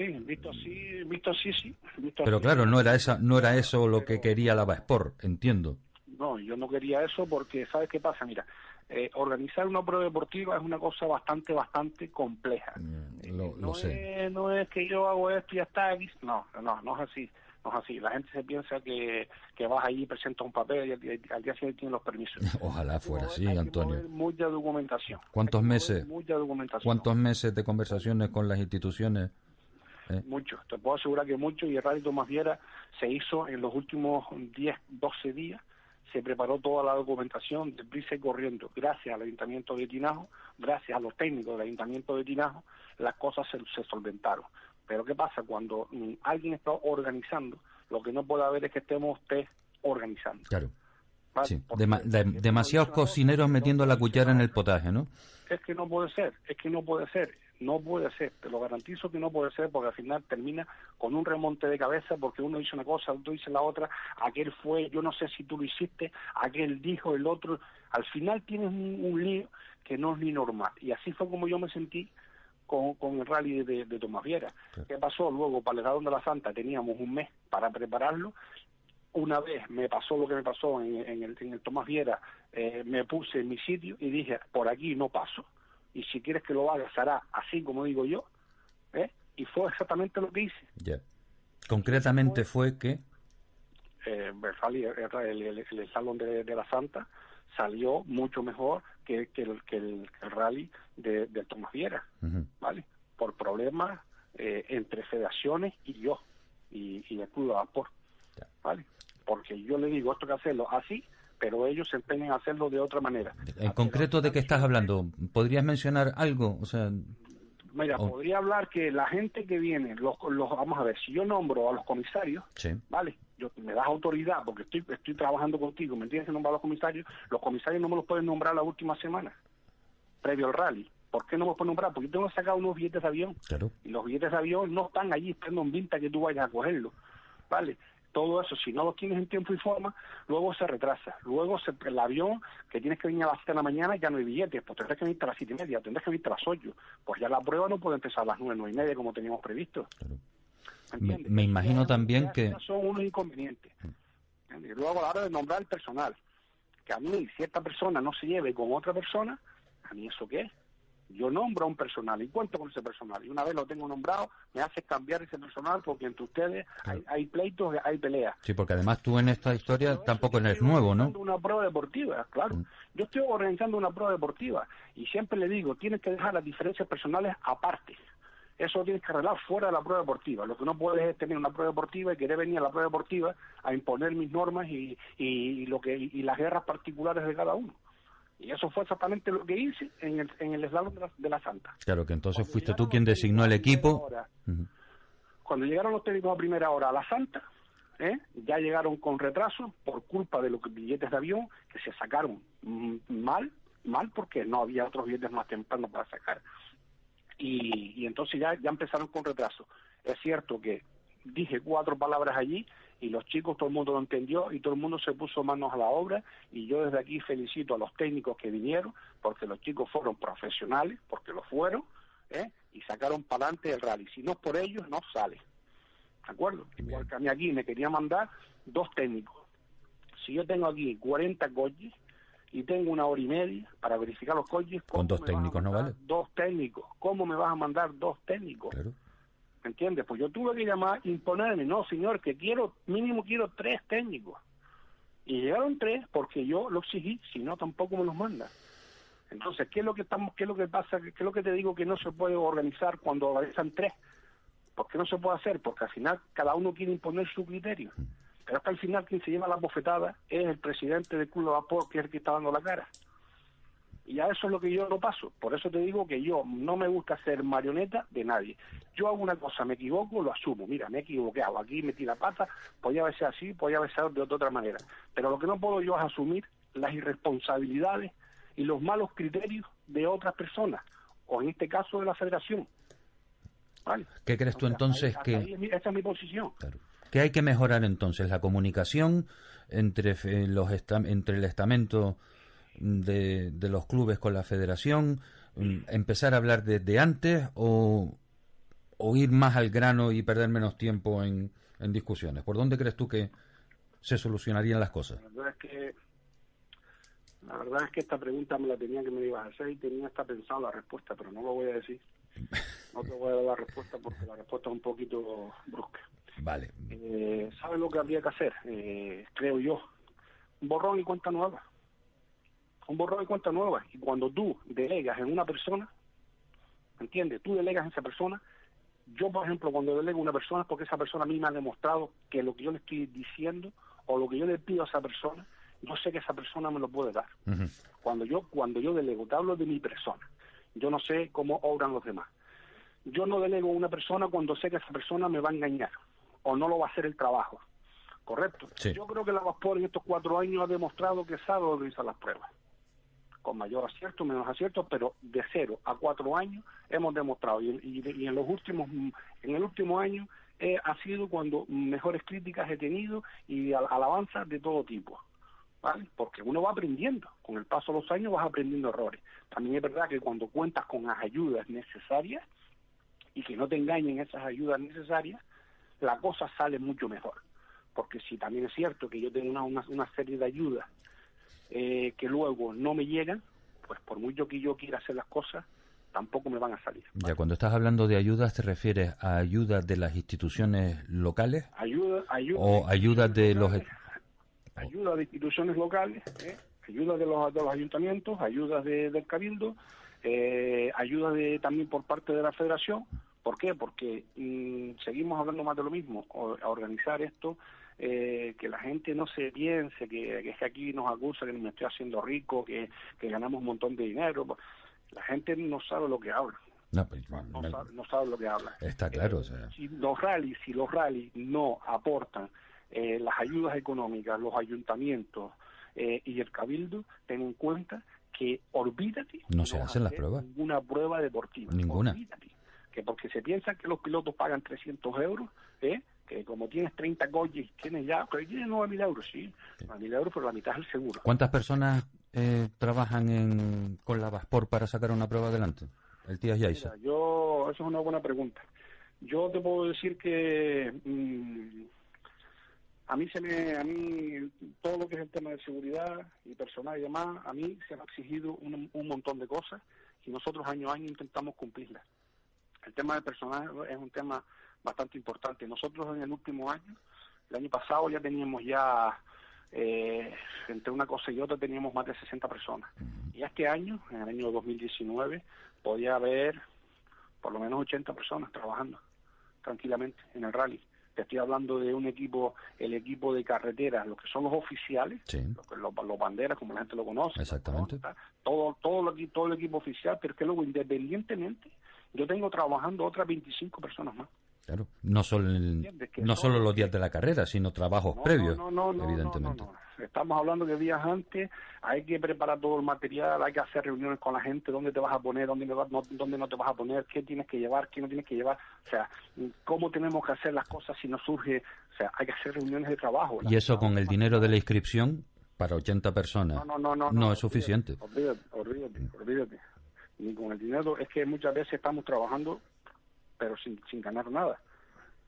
Sí, visto así, visto así, sí. Visto Pero así, claro, no era esa, no era eso lo que quería la Sport, entiendo. No, yo no quería eso porque, ¿sabes qué pasa? Mira, eh, organizar una prueba deportiva es una cosa bastante, bastante compleja. Lo, no, lo sé. Es, no es que yo hago esto y ya está. No, no, no es así. No es así. La gente se piensa que, que vas allí, presentas un papel y al, día- al día siguiente tienes los permisos. Ojalá fuera así, Hay que Antonio. mucha documentación. ¿Cuántos meses? Mucha documentación. ¿Cuántos meses de conversaciones con las instituciones? Eh? Mucho. Te puedo asegurar que mucho. Y el Rally Tomás Viera se hizo en los últimos 10, 12 días. Se preparó toda la documentación de prisa y corriendo. Gracias al Ayuntamiento de Tinajo, gracias a los técnicos del Ayuntamiento de Tinajo, las cosas se, se solventaron. Pero ¿qué pasa? Cuando mm, alguien está organizando, lo que no puede haber es que estemos usted organizando. Claro. ¿vale? Sí. Porque Dema- de- demasiados cocineros metiendo la cuchara en el potaje, ¿no? es que no puede ser, es que no puede ser, no puede ser, te lo garantizo que no puede ser porque al final termina con un remonte de cabeza porque uno dice una cosa, otro dice la otra, aquel fue, yo no sé si tú lo hiciste, aquel dijo el otro, al final tienes un, un lío que no es ni normal y así fue como yo me sentí con, con el rally de, de Tomás Viera. ¿Qué pasó? Luego, para el Radón de la Santa teníamos un mes para prepararlo. Una vez me pasó lo que me pasó en, en el, en el Tomás Viera, eh, me puse en mi sitio y dije, por aquí no paso. Y si quieres que lo haga, será así como digo yo. ¿eh? Y fue exactamente lo que hice. Ya. Concretamente fue que... Eh, el, rally, el, el- el salón de, de la Santa salió mucho mejor que, que el, que el, que el rally de, de Tomás Viera. ¿vale? Por problemas eh, entre federaciones y yo, y, y el club de vapor, ¿vale? Porque yo le digo, esto hay que hacerlo así, pero ellos se empeñan a hacerlo de otra manera. En concreto, ¿de qué estás hablando? ¿Podrías mencionar algo? O sea, Mira, Oh. podría hablar que la gente que viene, los, los, vamos a ver, si yo nombro a los comisarios, sí. ¿vale? Yo, me das autoridad porque estoy estoy trabajando contigo, me tienes que nombrar a los comisarios, los comisarios no me los pueden nombrar la última semana, previo al rally. ¿Por qué no me los pueden nombrar? Porque yo tengo que sacar unos billetes de avión. Claro. Y los billetes de avión no están allí esperando en vinta que tú vayas a cogerlos, ¿vale? Todo eso, si no los tienes en tiempo y forma, luego se retrasa. Luego se, el avión, que tienes que venir a las 7 de la mañana, ya no hay billetes, pues tendrás que venir a las 7 y media, tendrás que venir a las 8. Pues ya la prueba no puede empezar a las 9, 9 y media como teníamos previsto. Me, me imagino también que... Son unos inconvenientes. Y luego a la hora de nombrar el personal, que a mí cierta persona no se lleve con otra persona, ¿a mí eso qué es? Yo nombro a un personal y cuento con ese personal. Y una vez lo tengo nombrado, me hace cambiar ese personal porque entre ustedes hay, hay pleitos, hay peleas. Sí, porque además tú en esta historia tampoco eres nuevo, ¿no? Una prueba deportiva, claro. Yo estoy organizando una prueba deportiva y siempre le digo, tienes que dejar las diferencias personales aparte. Eso lo tienes que arreglar fuera de la prueba deportiva. Lo que no puedes es tener una prueba deportiva y querer venir a la prueba deportiva a imponer mis normas y, y, y lo que y las guerras particulares de cada uno. Y eso fue exactamente lo que hice en el, en el slalom de la, de la Santa. Claro, que entonces fuiste tú quien designó el equipo. Cuando llegaron los técnicos a primera hora a la Santa, ¿eh? ya llegaron con retraso por culpa de los billetes de avión que se sacaron mal, mal porque no había otros billetes más temprano para sacar. Y, y entonces ya, ya empezaron con retraso. Es cierto que dije cuatro palabras allí y los chicos, todo el mundo lo entendió y todo el mundo se puso manos a la obra y yo desde aquí felicito a los técnicos que vinieron porque los chicos fueron profesionales, porque lo fueron, ¿eh? y sacaron para adelante el rally. Si no es por ellos, no sale. ¿De acuerdo? Igual que a mí aquí me quería mandar dos técnicos. Si yo tengo aquí 40 coches y tengo una hora y media para verificar los coches, Con dos me vas a técnicos no vale. Dos técnicos. ¿Cómo me vas a mandar dos técnicos? Claro. ¿Me entiendes? Pues yo tuve que llamar, imponerme, no, señor, que quiero, mínimo quiero tres técnicos. Y llegaron tres porque yo lo exigí, si no tampoco me los manda. Entonces, ¿qué es lo que estamos, qué es lo que pasa? ¿Qué es lo que te digo que no se puede organizar cuando organizan tres? ¿Por qué no se puede hacer? Porque al final cada uno quiere imponer su criterio. Pero es que al final quien se lleva la bofetada es el presidente del Club de Vapor, que es el que está dando la cara. Y a eso es lo que yo no paso. Por eso te digo que yo no me gusta ser marioneta de nadie. Yo hago una cosa, me equivoco, lo asumo. Mira, me he equivocado. Aquí metí la pata, podía haber sido así, podía haber sido de otra manera. Pero lo que no puedo yo es asumir las irresponsabilidades y los malos criterios de otras personas, o en este caso de la federación. ¿Vale? ¿Qué crees tú entonces ahí que, es mi- esa es mi posición. que hay que mejorar entonces? ¿La comunicación entre, fe- los entre el estamento de, de los clubes con la federación? Mm, ¿Empezar a hablar desde antes o, o ir más al grano y perder menos tiempo en, en discusiones? ¿Por dónde crees tú que se solucionarían las cosas? La verdad es que la verdad es que esta pregunta me la tenía que me ibas a hacer y tenía hasta pensado la respuesta, pero no lo voy a decir. No te voy a dar la respuesta porque la respuesta es un poquito brusca. Vale. Eh, ¿Sabes lo que habría que hacer? Eh, creo yo. Borrón y cuenta nueva. Un borrón y cuenta nueva. Y cuando tú delegas en una persona, ¿entiendes? Tú delegas en esa persona. Yo, por ejemplo, cuando delego a una persona es porque esa persona a mí me ha demostrado que lo que yo le estoy diciendo o lo que yo le pido a esa persona, yo sé que esa persona me lo puede dar. Cuando yo, cuando yo delego, te hablo de mi persona. Yo no sé cómo obran los demás. Yo no delego a una persona cuando sé que esa persona me va a engañar o no lo va a hacer el trabajo. ¿Correcto? Sí. Yo creo que la Vaspor en estos cuatro años ha demostrado que sabe organizar las pruebas. Con mayor acierto, menos acierto, pero de cero a cuatro años hemos demostrado. Y, en los últimos, en el último año eh, ha sido cuando mejores críticas he tenido y al- alabanzas de todo tipo. ¿vale? Porque uno va aprendiendo, con el paso de los años vas aprendiendo errores. También es verdad que cuando cuentas con las ayudas necesarias, y que no te engañen esas ayudas necesarias, la cosa sale mucho mejor. Porque si también es cierto que yo tengo una, una serie de ayudas eh, que luego no me llegan, pues por mucho que yo quiera hacer las cosas, tampoco me van a salir. Ya, cuando estás hablando de ayudas, ¿te refieres a ayudas de las instituciones locales? Ayuda, ayuda, ¿O ayudas de los... ayuda de instituciones locales, ¿eh? ayuda de los, de los ayuntamientos, ayudas de- del cabildo, eh, ayuda de, también por parte de la federación. ¿Por qué? Porque mm, seguimos hablando más de lo mismo, o- a organizar esto, eh, que la gente no se piense que, que es que aquí nos acusa que me estoy haciendo rico, que, que ganamos un montón de dinero. La gente no sabe lo que habla. No, pues, No me- sabe, no sabe lo que habla. está claro, o sea, Si los rallies, si los rallies no aportan eh, las ayudas económicas, los ayuntamientos eh, y el cabildo, ten en cuenta que olvídate no se hacen las pruebas. ninguna prueba deportiva. Ninguna. Olvídate. Que porque se piensan que los pilotos pagan 300 euros, ¿eh? Que como tienes 30 coches, tienes ya, pero tienes 9.000 euros, sí, 9.000 euros, pero la mitad es el seguro. ¿Cuántas personas eh, trabajan en, con la Vaspor para sacar una prueba adelante? El tío Yaisa. Mira, yo, eso es una buena pregunta. Yo te puedo decir que mm, a mí se me, a mí todo lo que es el tema de seguridad y personal y demás, a mí se me ha exigido un, un montón de cosas y nosotros año a año intentamos cumplirlas. El tema del personal es un tema bastante importante. Nosotros en el último año, el año pasado ya teníamos ya eh, entre una cosa y otra teníamos más de 60 personas. Y este año, en el año 2019, podía haber por lo menos 80 personas trabajando tranquilamente en el rally. Te estoy hablando de un equipo, el equipo de carreteras, los que son los oficiales, Sí, los, que- los, los banderas, como la gente lo conoce, exactamente. todo, todo, lo, todo el equipo oficial, pero es que luego independientemente, yo tengo trabajando otras 25 personas más. Claro. No solo. Que no solo los días de la carrera, sino trabajos previos, no, no, no, evidentemente. no, no. Estamos hablando de días antes, hay que preparar todo el material, hay que hacer reuniones con la gente, dónde te vas a poner, dónde, no, dónde no te vas a poner, qué tienes que llevar, qué no tienes que llevar, o sea, cómo tenemos que hacer las cosas si no surge, o sea, hay que hacer reuniones de trabajo. Y eso con el dinero de la inscripción, para 80 personas, No, no, no, no, es suficiente. Olvídate, olvídate, olvídate. Ni con el dinero, es que muchas veces estamos trabajando, pero sin, sin ganar nada.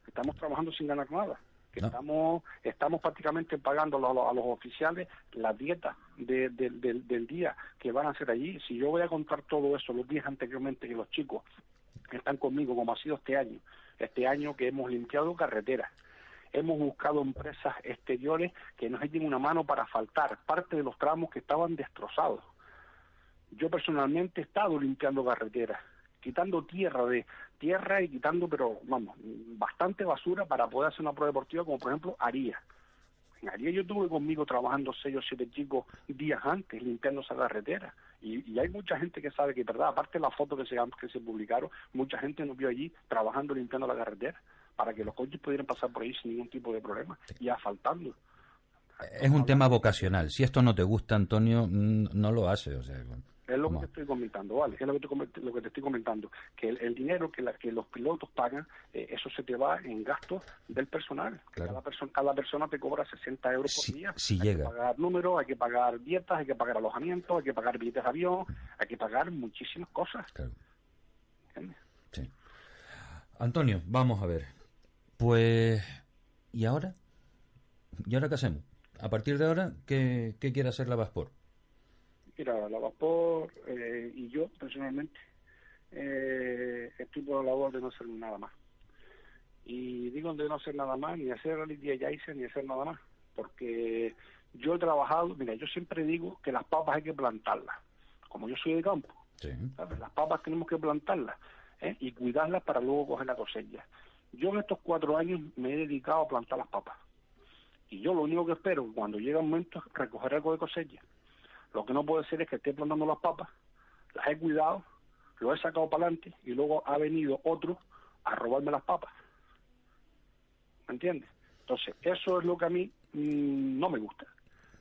Estamos trabajando sin ganar nada. Que No. estamos, estamos prácticamente pagando a los, a los oficiales la dieta de- de- del- del día que van a hacer allí. Si yo voy a contar todo eso los días anteriormente que los chicos están conmigo, como ha sido este año, este año que hemos limpiado carreteras, hemos buscado empresas exteriores que nos echen una mano para faltar parte de los tramos que estaban destrozados. Yo personalmente he estado limpiando carreteras, quitando tierra de tierra y quitando, pero vamos, bastante basura para poder hacer una prueba deportiva, como por ejemplo Aría. En Aría yo tuve conmigo trabajando seis o siete chicos días antes limpiando esa carretera. Y, y hay mucha gente que sabe que, verdad, aparte de las fotos que se, que se publicaron, mucha gente nos vio allí trabajando limpiando la carretera para que los coches pudieran pasar por ahí sin ningún tipo de problema y asfaltando. Es un tema vocacional. Si esto no te gusta, Antonio, no lo hace. O sea, Es lo que te estoy comentando, ¿vale? Es lo que te, lo que te estoy comentando. Que el, el dinero que, la- que los pilotos pagan, eh, eso se te va en gastos del personal. Que Cada, persona cada persona te cobra 60 euros por día. si hay que pagar números, hay que pagar dietas, hay que pagar alojamiento, hay que pagar billetes de avión, hay que pagar muchísimas cosas. ¿Entiendes? Antonio, vamos a ver. Pues, ¿y ahora? ¿Y ahora qué hacemos? A partir de ahora, ¿qué, qué quiere hacer la Vaspor? Mira, la vapor eh, y yo personalmente eh, estoy por la labor de no hacer nada más. Y digo de no hacer nada más, ni hacer día ya hice, ni hacer nada más. Porque yo he trabajado, mira, yo siempre digo que las papas hay que plantarlas. Como yo soy de campo, ¿sabes? las papas tenemos que plantarlas ¿eh? y cuidarlas para luego coger la cosecha. Yo en estos cuatro años me he dedicado a plantar las papas. Y yo lo único que espero cuando llega el momento es recoger algo de cosecha. Lo que no puede ser es que esté plantando las papas, las he cuidado, lo he sacado para adelante y luego ha venido otro a robarme las papas. ¿Me entiendes? Entonces, eso es lo que a mí mm, no me gusta.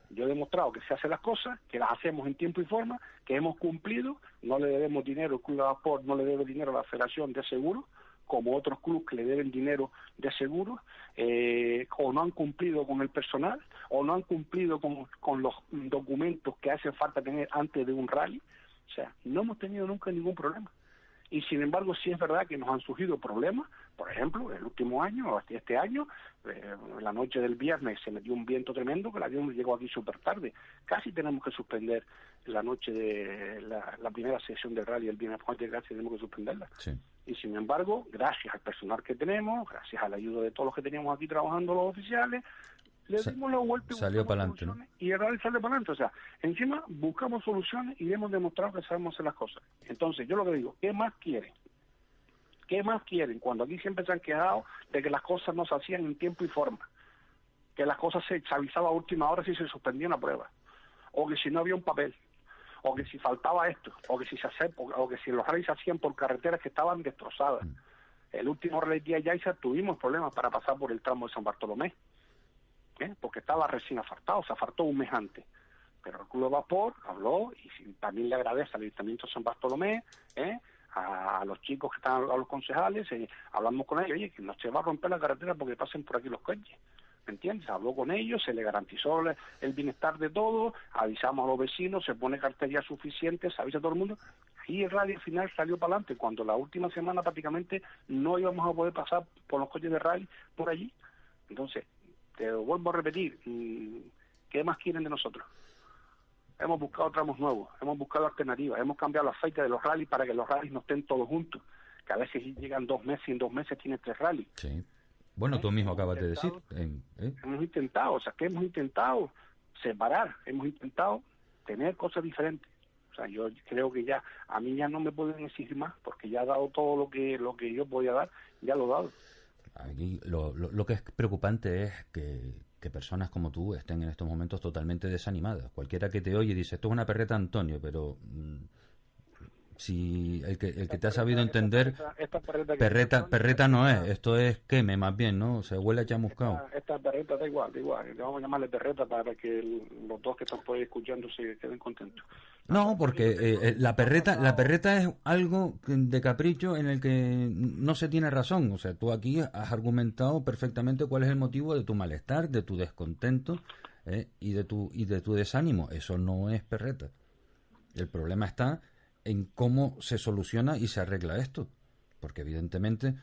Yo he demostrado que se hacen las cosas, que las hacemos en tiempo y forma, que hemos cumplido, no le debemos dinero, el Club de Vapor no le debe dinero a la Federación de Seguros, como otros clubes que le deben dinero de seguro, eh, o no han cumplido con el personal, o no han cumplido con, con los documentos que hace falta tener antes de un rally. O sea, no hemos tenido nunca ningún problema. Y sin embargo, sí es verdad que nos han surgido problemas. Por ejemplo, el último año, este año, eh, la noche del viernes se metió un viento tremendo que el avión llegó aquí súper tarde. Casi tenemos que suspender la noche de la, primera sesión de rally el viernes casi tenemos que suspenderla. Y sin embargo, gracias al personal que tenemos, gracias a la ayuda de todos los que teníamos aquí trabajando los oficiales, le dimos la vuelta salió para adelante y el rally sale para adelante o sea encima buscamos soluciones y hemos demostrado que sabemos hacer las cosas entonces yo lo que digo ¿qué más quieren? ¿qué más quieren? cuando aquí siempre se han quejado de que las cosas no se hacían en tiempo y forma que las cosas se avisaban a última hora si se suspendía una prueba o que si no había un papel o que si faltaba esto o que si se hace, o que si los rallies se hacían por carreteras que estaban destrozadas mm. el último rally de Yaiza tuvimos problemas para pasar por el tramo de San Bartolomé ¿eh? porque estaba recién afartado, se afartó un mes antes. Pero el Club de Vapor habló y también le agradece al Ayuntamiento de San Bartolomé, ¿eh? a, los chicos que están, a los concejales, eh, hablamos con ellos, oye, que no se va a romper la carretera porque pasen por aquí los coches. ¿Me entiendes? Habló con ellos, se le garantizó el bienestar de todos, avisamos a los vecinos, se pone cartería suficiente, se avisa a todo el mundo. Y el radio final salió para adelante, cuando la última semana prácticamente no íbamos a poder pasar por los coches de rally por allí. Entonces, te vuelvo a repetir, mm, ¿qué más quieren de nosotros? Hemos buscado tramos nuevos, hemos buscado alternativas, hemos cambiado la fecha de los rallies para que los rallies no estén todos juntos, que a veces llegan dos meses y en dos meses tienes tres rallies. Sí. Bueno, tú mismo acabas de decir. ¿eh? Hemos intentado, o sea, que hemos intentado separar, hemos intentado tener cosas diferentes. O sea, yo creo que ya a mí ya no me pueden exigir más porque ya he dado todo lo que lo que yo podía dar, ya lo he dado. Aquí lo, lo, que es preocupante es que, que, personas como tú estén en estos momentos totalmente desanimadas. Cualquiera que te oye dice, esto es una perreta Antonio, pero mm, si el que, el que te ha sabido entender, perreta, perreta no es, esto es queme más bien, ¿no? Se huele a chamuscado. Esta, perreta da igual, da igual, vamos a llamarle perreta para que los dos que están por ahí escuchando se queden contentos. No, porque eh, eh, la perreta la perreta es algo de capricho en el que no se tiene razón. O sea, tú aquí has argumentado perfectamente cuál es el motivo de tu malestar, de tu descontento eh, y de tu y de tu desánimo. Eso no es perreta. El problema está en cómo se soluciona y se arregla esto. Porque evidentemente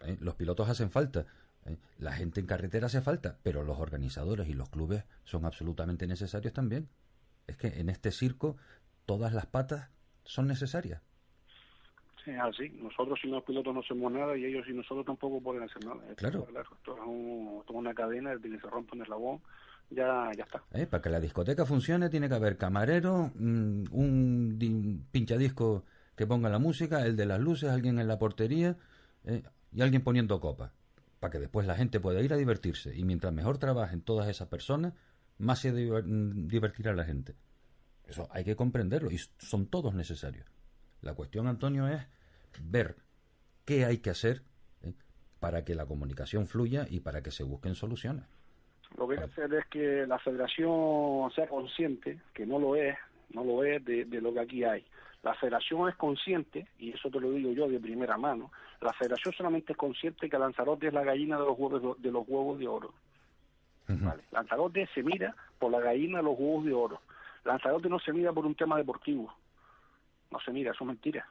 eh, los pilotos hacen falta, eh, la gente en carretera hace falta, pero los organizadores y los clubes son absolutamente necesarios también. Es que en este circo todas las patas son necesarias. Sí, así. Nosotros sin los pilotos no hacemos nada y ellos sin nosotros tampoco pueden hacer nada. claro. Esto es, una cadena, el que se rompe un eslabón ya, ya está. Eh, para que la discoteca funcione tiene que haber camarero, mm, un pinchadisco que ponga la música, el de las luces, alguien en la portería eh, y alguien poniendo copa, para que después la gente pueda ir a divertirse. Y mientras mejor trabajen todas esas personas, más se mm, divertirá la gente. Eso hay que comprenderlo y son todos necesarios. La cuestión, Antonio, es ver qué hay que hacer eh, para que la comunicación fluya y para que se busquen soluciones. Lo que hay que hacer es que la federación sea consciente, que no lo es, no lo es de, lo que aquí hay. La federación es consciente, y eso te lo digo yo de primera mano, la federación solamente es consciente que Lanzarote es la gallina de los huevos de, los huevos de oro. Lanzarote se mira por la gallina de los huevos de oro. Lanzarote no se mira por un tema deportivo. No se mira, eso es mentira.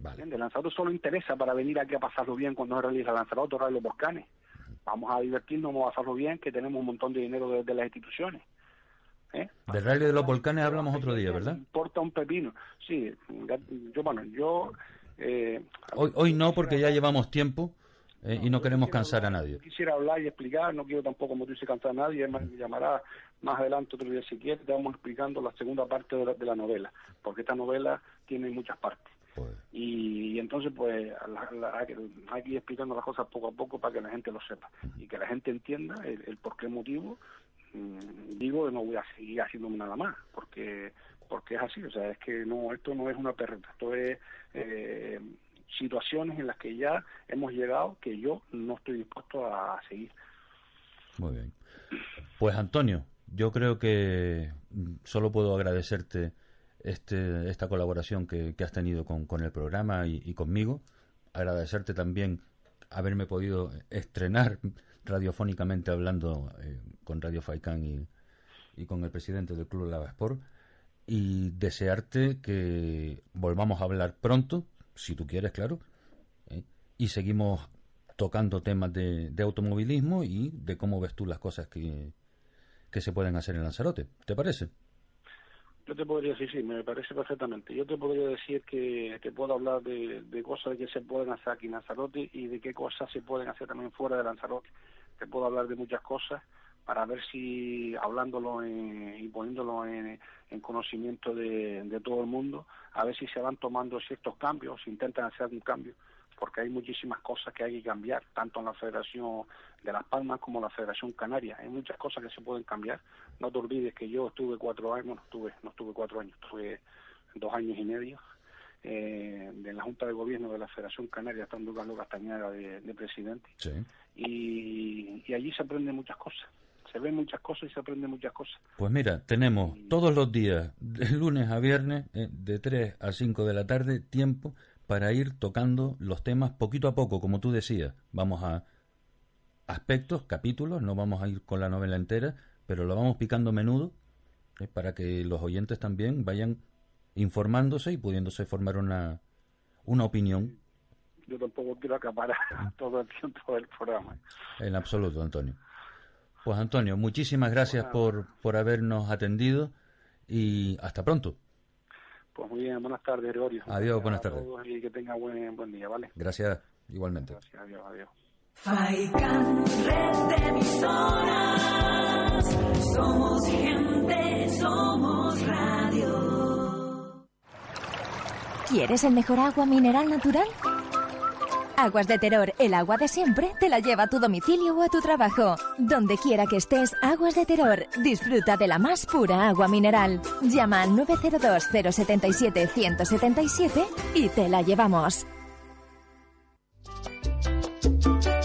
Vale. Lanzarote solo interesa para venir aquí a pasarlo bien cuando se realiza Lanzarote o los volcanes vamos a divertirnos, vamos a hacerlo bien, que tenemos un montón de dinero de, las instituciones. ¿eh? Del rally de los volcanes hablamos otro día, ¿verdad? Importa un pepino. Sí, yo, bueno, yo... Eh, hoy, hoy no, porque ya llevamos tiempo eh, y no queremos cansar a nadie. Quisiera hablar y explicar, no quiero tampoco, como tú dices, cansar a nadie, me llamará más adelante otro día si quieres, te vamos explicando la segunda parte de la novela, porque esta novela tiene muchas partes. Pues. Y, entonces, pues, hay, que, ir explicando las cosas poco a poco para que la gente lo sepa y que la gente entienda el, por qué motivo. Mm, digo que no voy a seguir haciendo nada más, porque porque es así, o sea, es que no esto no es una perreta, esto es eh, situaciones en las que ya hemos llegado que yo no estoy dispuesto a seguir. Muy bien. Pues Antonio, yo creo que solo puedo agradecerte este, esta colaboración que, has tenido con, el programa y, conmigo. Agradecerte también haberme podido estrenar radiofónicamente hablando eh, con Radio Faicán y, y, con el presidente del Club Lava Sport y desearte que volvamos a hablar pronto si tú quieres, claro. ¿eh? Y seguimos tocando temas de, de, automovilismo y de cómo ves tú las cosas que, que se pueden hacer en Lanzarote. ¿Te parece? Yo te podría decir, sí, me parece perfectamente. Yo te podría decir que te puedo hablar de, de cosas que se pueden hacer aquí en Lanzarote y de qué cosas se pueden hacer también fuera de Lanzarote. Te puedo hablar de muchas cosas para ver si hablándolo y poniéndolo en, conocimiento de, de, todo el mundo, a ver si se van tomando ciertos cambios, si intentan hacer algún cambio, porque hay muchísimas cosas que hay que cambiar, tanto en la Federación de Las Palmas como en la Federación Canaria. Hay muchas cosas que se pueden cambiar. No te olvides que yo estuve cuatro años, no estuve, no estuve cuatro años, estuve dos años y medio eh, de la Junta de Gobierno de la Federación Canaria, estando Carlos Castañeda de, de presidente. Sí. Y, y allí se aprenden muchas cosas se ven muchas cosas y se aprenden muchas cosas. Pues mira, tenemos todos los días, de lunes a viernes, eh, de 3 a 5 de la tarde, tiempo para ir tocando los temas poquito a poco, como tú decías. Vamos a aspectos, capítulos, no vamos a ir con la novela entera, pero lo vamos picando menudo eh, para que los oyentes también vayan informándose y pudiéndose formar una, una opinión. Yo tampoco quiero acaparar todo el tiempo del programa. En absoluto, Antonio. Pues Antonio, muchísimas gracias por, por habernos atendido y hasta pronto. Pues muy bien, buenas tardes, Gregorio. Adiós, buenas tardes. Y que tenga buen, buen día, ¿vale? Gracias, igualmente. Gracias, adiós, adiós. Faikan, red de emisoras. Somos gente, somos radio. ¿Quieres el mejor agua mineral natural? Aguas de Terror, el agua de siempre, te la lleva a tu domicilio o a tu trabajo. Donde quiera que estés, Aguas de Terror, disfruta de la más pura agua mineral. Llama al 902-077-177 y te la llevamos.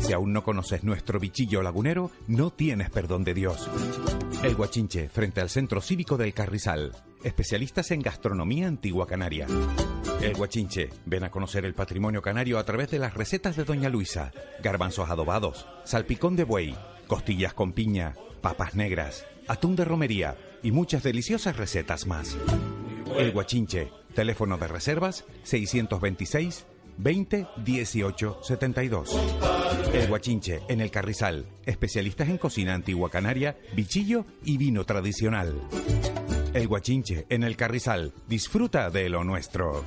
Si aún no conoces nuestro bichillo lagunero, no tienes perdón de Dios. El Guachinche, frente al Centro Cívico del Carrizal. Especialistas en gastronomía antigua canaria. El Guachinche, ven a conocer el patrimonio canario a través de las recetas de Doña Luisa. Garbanzos adobados, salpicón de buey, costillas con piña, papas negras, atún de romería y muchas deliciosas recetas más. El Guachinche, teléfono de reservas 626 20 18 72. El Guachinche en el Carrizal, especialistas en cocina antigua canaria, bichillo y vino tradicional. El Guachinche en el Carrizal, disfruta de lo nuestro.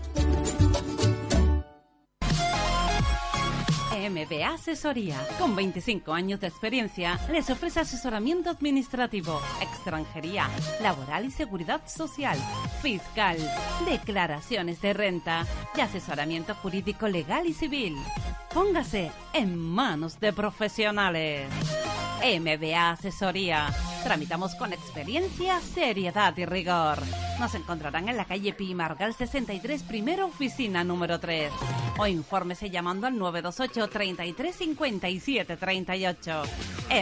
MBA Asesoría. Con 25 años de experiencia, les ofrece asesoramiento administrativo, extranjería, laboral y seguridad social, fiscal, declaraciones de renta y asesoramiento jurídico legal y civil. Póngase en manos de profesionales. MBA Asesoría. Tramitamos con experiencia, seriedad y rigor. Nos encontrarán en la calle Pimargal 63, primera oficina número 3. O infórmese llamando al 928 33 57 38.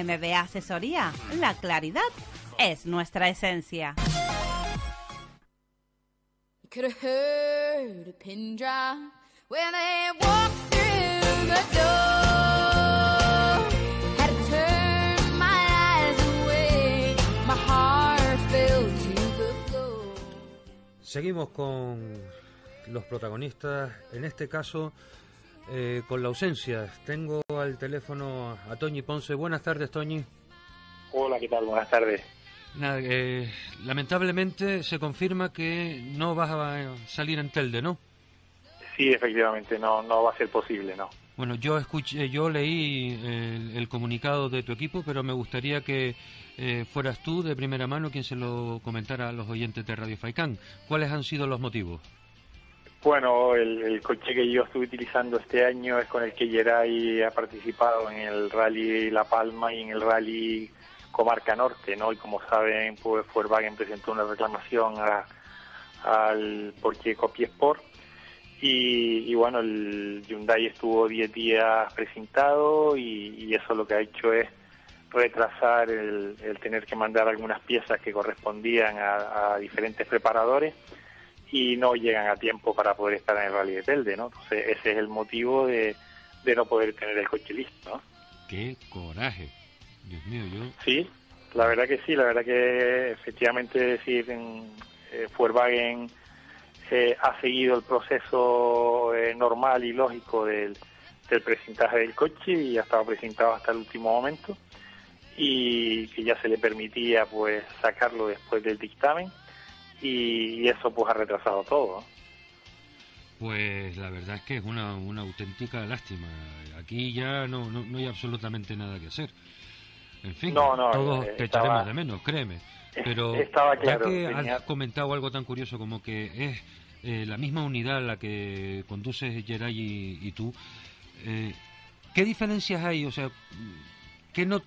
MBA Asesoría. La claridad es nuestra esencia. Seguimos con los protagonistas, en este caso eh, con la ausencia. Tengo al teléfono a Toñi Ponce. Buenas tardes, Toñi. Hola, ¿qué tal? Buenas tardes. Nada, eh, lamentablemente se confirma que no vas a salir en Telde, ¿no? Sí, efectivamente, no, no va a ser posible, ¿no. Bueno, yo escuché, yo leí el, el comunicado de tu equipo, pero me gustaría que eh, fueras tú de primera mano quien se lo comentara a los oyentes de Radio Faicán. ¿Cuáles han sido los motivos? Bueno, el, el coche que yo estuve utilizando este año es con el que Geray ha participado en el Rally La Palma y en el Rally Comarca Norte, ¿no? Y como saben, pues Volkswagen presentó una reclamación a, al Porsche Copy Sport y, y bueno, el Hyundai estuvo 10 días presentado y, y eso lo que ha hecho es retrasar el, el tener que mandar algunas piezas que correspondían a, a diferentes preparadores y no llegan a tiempo para poder estar en el Rally de Telde, ¿no? Entonces ese es el motivo de, de no poder tener el coche listo, ¿no? ¡Qué coraje! Dios mío, yo... Sí, la verdad que sí, la verdad que efectivamente decir, en, eh, Volkswagen eh, ha seguido el proceso eh, normal y lógico del, del presentaje del coche y ha estado presentado hasta el último momento y que ya se le permitía pues sacarlo después del dictamen y, y eso pues ha retrasado todo. Pues la verdad es que es una, una auténtica lástima. Aquí ya no, no, no hay absolutamente nada que hacer. En fin, No, no, todos eh, te estaba- echaremos de menos, créeme. Pero estaba claro, ya que tenía- has comentado algo tan curioso como que es eh, la misma unidad la que conduces Geray y, y tú, eh, ¿qué diferencias hay? O sea, ¿qué, no,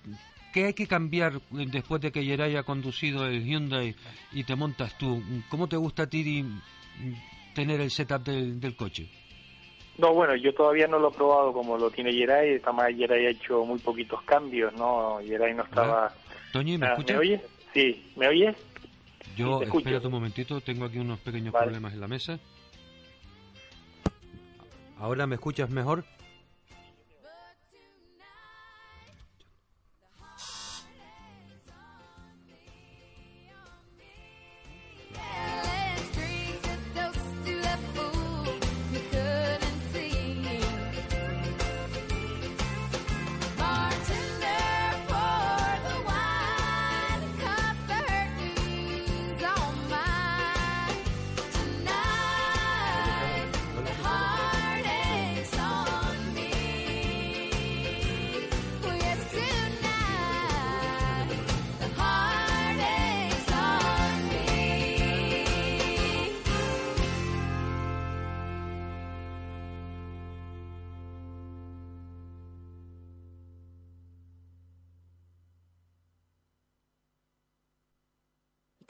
¿qué hay que cambiar después de que Geray ha conducido el Hyundai y te montas tú? ¿Cómo te gusta a ti tener el setup del, del coche? No, bueno, yo todavía no lo he probado como lo tiene Geray, además Geray ha hecho muy poquitos cambios, ¿no? Geray no estaba... Toñi, ¿me escuchas? ¿Me oyes? Sí, ¿me oyes? Yo, Sí, espérate un momentito, tengo aquí unos pequeños Vale. problemas en la mesa. ¿Ahora me escuchas mejor?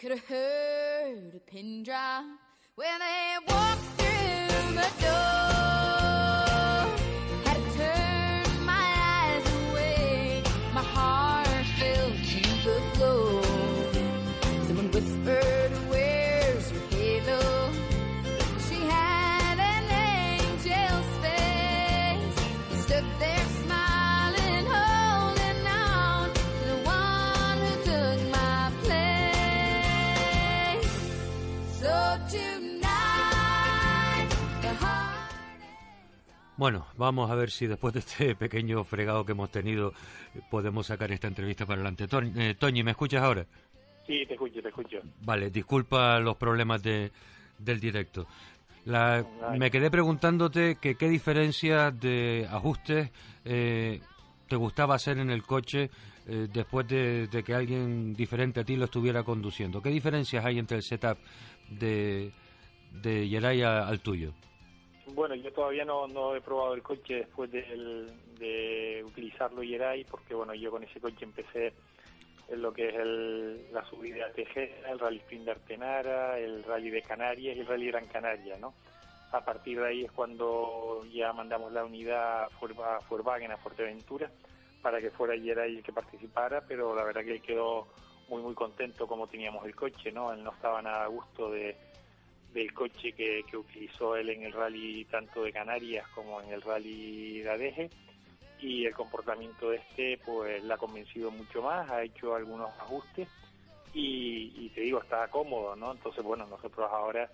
Could have heard a pin drop when they walked through the door. Bueno, vamos a ver si después de este pequeño fregado que hemos tenido eh, podemos sacar esta entrevista para adelante. Toñ- eh, Toñi, ¿me escuchas ahora? Sí, te escucho, te escucho. Vale, disculpa los problemas de, del directo. La- me quedé preguntándote que qué diferencia de ajustes eh, te gustaba hacer en el coche eh, después de, de que alguien diferente a ti lo estuviera conduciendo. ¿Qué diferencias hay entre el setup de, de Geray a- al tuyo? Bueno, yo todavía no, no he probado el coche después del- de utilizarlo Geray, porque bueno, yo con ese coche empecé en lo que es el, la subida a Tejera, el Rally Sprint de Artenara, el Rally de Canarias y el Rally Gran Canaria, ¿no? A partir de ahí es cuando ya mandamos la unidad a Volkswagen a Fuerteventura para que fuera Geray el que participara, pero la verdad que él quedó muy muy contento como teníamos el coche, ¿no? Él no estaba nada a gusto de, del coche que, que utilizó él en el rally tanto de Canarias como en el rally de Adeje y el comportamiento de este pues la ha convencido mucho más, ha hecho algunos ajustes y, y te digo, está cómodo, ¿no? Entonces, bueno, nosotros ahora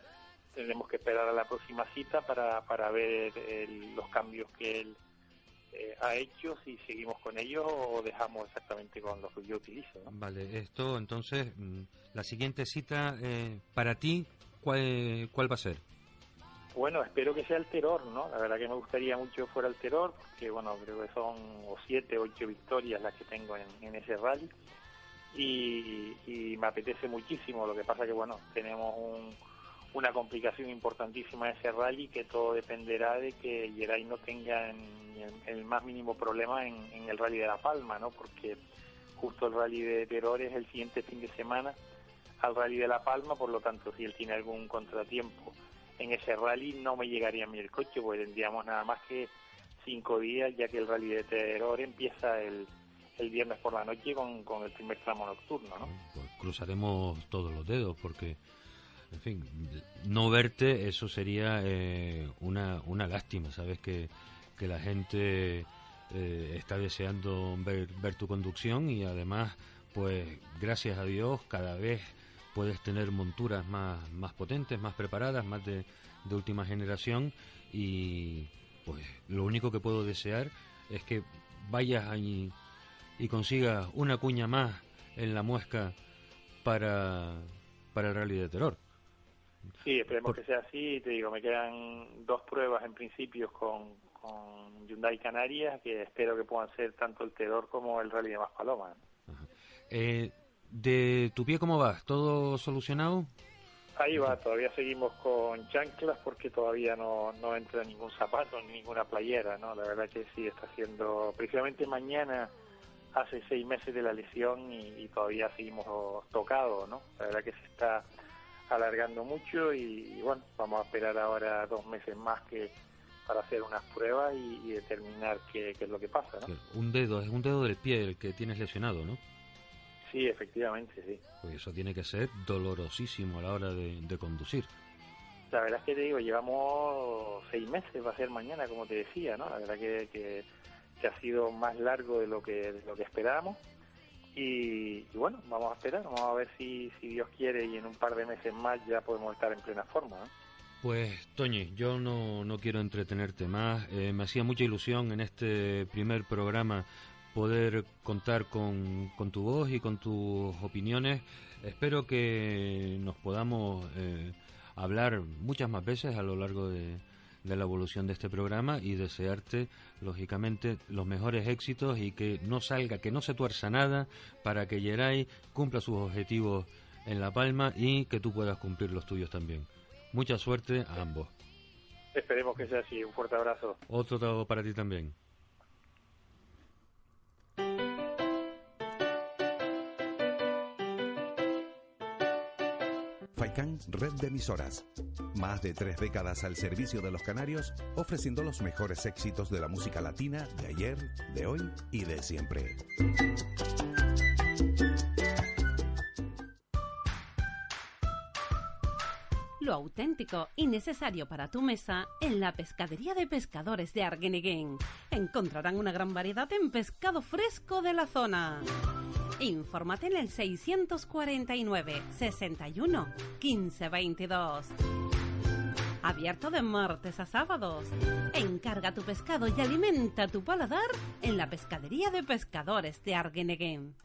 tendremos que esperar a la próxima cita para, para ver el- los cambios que él eh, ha hecho, si seguimos con ellos o dejamos exactamente con los que yo utilizo, ¿no? Vale, esto entonces, mm, la siguiente cita eh, para ti, ¿cuál, ¿cuál va a ser? Bueno, espero que sea el terror, ¿no? La verdad que me gustaría mucho fuera el terror, porque bueno, creo que son o siete, ocho victorias las que tengo en, ese rally. Y, y me apetece muchísimo, lo que pasa que bueno, tenemos un, una complicación importantísima en ese rally que todo dependerá de que Geray no tenga en- el más mínimo problema en el rally de La Palma, ¿no? Porque justo el rally de Terror es el siguiente fin de semana al rally de La Palma, por lo tanto, si él tiene algún contratiempo en ese rally, no me llegaría a mí el coche, porque tendríamos nada más que cinco días, ya que el rally de Terror empieza el, el viernes por la noche con, con el primer tramo nocturno, ¿no? Pues cruzaremos todos los dedos porque, en fin, no verte, eso sería eh, una, una lástima, ¿sabes? Que, que la gente eh, está deseando ver, ver tu conducción y además, pues gracias a Dios, cada vez puedes tener monturas más, más potentes, más preparadas, más de, de última generación y pues lo único que puedo desear es que vayas ahí y consigas una cuña más en la muesca para, para el rally de terror. Sí, esperemos que sea así. Te digo, me quedan dos pruebas en principio con, con Hyundai Canarias que espero que puedan ser tanto el Terror como el Rally de Maspalomas. Eh, ¿De tu pie cómo vas? ¿Todo solucionado? Ahí va, todavía seguimos con chanclas porque todavía no, no entra ningún zapato ni ninguna playera, ¿no? La verdad que sí, está haciendo... Precisamente mañana hace seis meses de la lesión y, y todavía seguimos tocados, ¿no? La verdad que se está alargando mucho y, y bueno, vamos a esperar ahora dos meses más que para hacer unas pruebas y, y determinar qué, qué es lo que pasa, ¿no? Un dedo, es un dedo del pie el que tienes lesionado, ¿no? Sí, efectivamente, sí. Pues eso tiene que ser dolorosísimo a la hora de, de conducir. La verdad es que te digo, llevamos seis meses, va a ser mañana, como te decía, ¿no? La verdad que, que, que ha sido más largo de lo que, de lo que esperábamos. Y, y bueno, vamos a esperar, vamos a ver si, si Dios quiere y en un par de meses más ya podemos estar en plena forma, ¿no? Pues, Toñi, yo no, no quiero entretenerte más. Eh, me hacía mucha ilusión en este primer programa poder contar con, con tu voz y con tus opiniones. Espero que nos podamos eh, hablar muchas más veces a lo largo de, de la evolución de este programa y desearte, lógicamente, los mejores éxitos y que no salga, que no se tuerza nada para que Geray cumpla sus objetivos en La Palma y que tú puedas cumplir los tuyos también. Mucha suerte a ambos. Esperemos que sea así. Un fuerte abrazo. Otro trabajo para ti también. Faikán Red de Emisoras. Más de tres décadas al servicio de los canarios, ofreciendo los mejores éxitos de la música latina de ayer, de hoy y de siempre. Auténtico y necesario para tu mesa en la pescadería de pescadores de Arguineguín. Encontrarán una gran variedad en pescado fresco de la zona. Infórmate en el 649 61 15 22. Abierto de martes a sábados. Encarga tu pescado y alimenta tu paladar en la pescadería de pescadores de Arguineguín.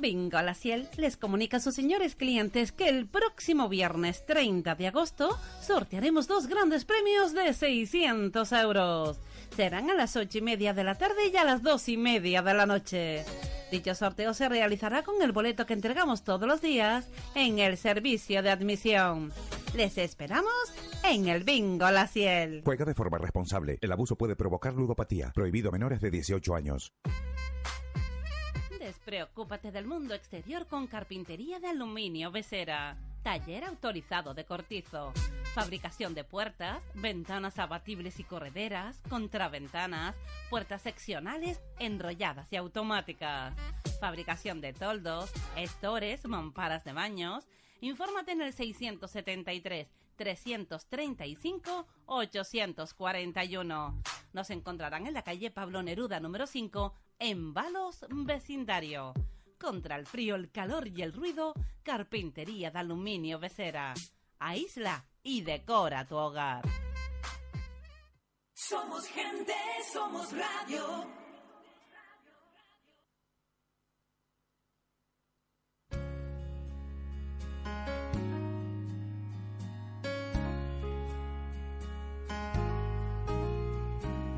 Bingo La Ciel les comunica a sus señores clientes que el próximo viernes 30 de agosto sortearemos dos grandes premios de 600 euros. Serán a las 8 y media de la tarde y a las 2 y media de la noche. Dicho sorteo se realizará con el boleto que entregamos todos los días en el servicio de admisión. Les esperamos en el Bingo La Ciel. Juega de forma responsable. El abuso puede provocar ludopatía. Prohibido a menores de 18 años. Despreocúpate del mundo exterior con carpintería de aluminio Besera. Taller autorizado de cortizo. Fabricación de puertas, ventanas abatibles y correderas, contraventanas, puertas seccionales, enrolladas y automáticas. Fabricación de toldos, estores, mamparas de baños. Infórmate en el 673 335 841. Nos encontrarán en la calle Pablo Neruda número 5 en Valos Vecindario. Contra el frío, el calor y el ruido, carpintería de aluminio Besera. Aísla y decora tu hogar. Somos gente, somos radio.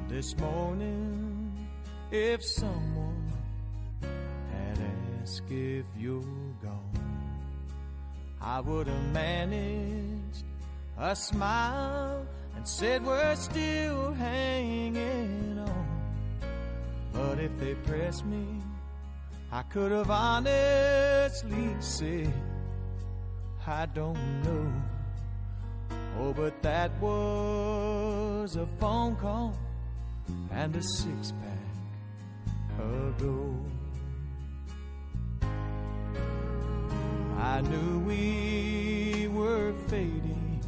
This morning, if someone had asked if you're gone, I would have managed a smile and said we're still hanging on. But if they pressed me, I could have honestly said, I don't know. Oh, but that was a phone call and a six pack ago. I knew we were fading,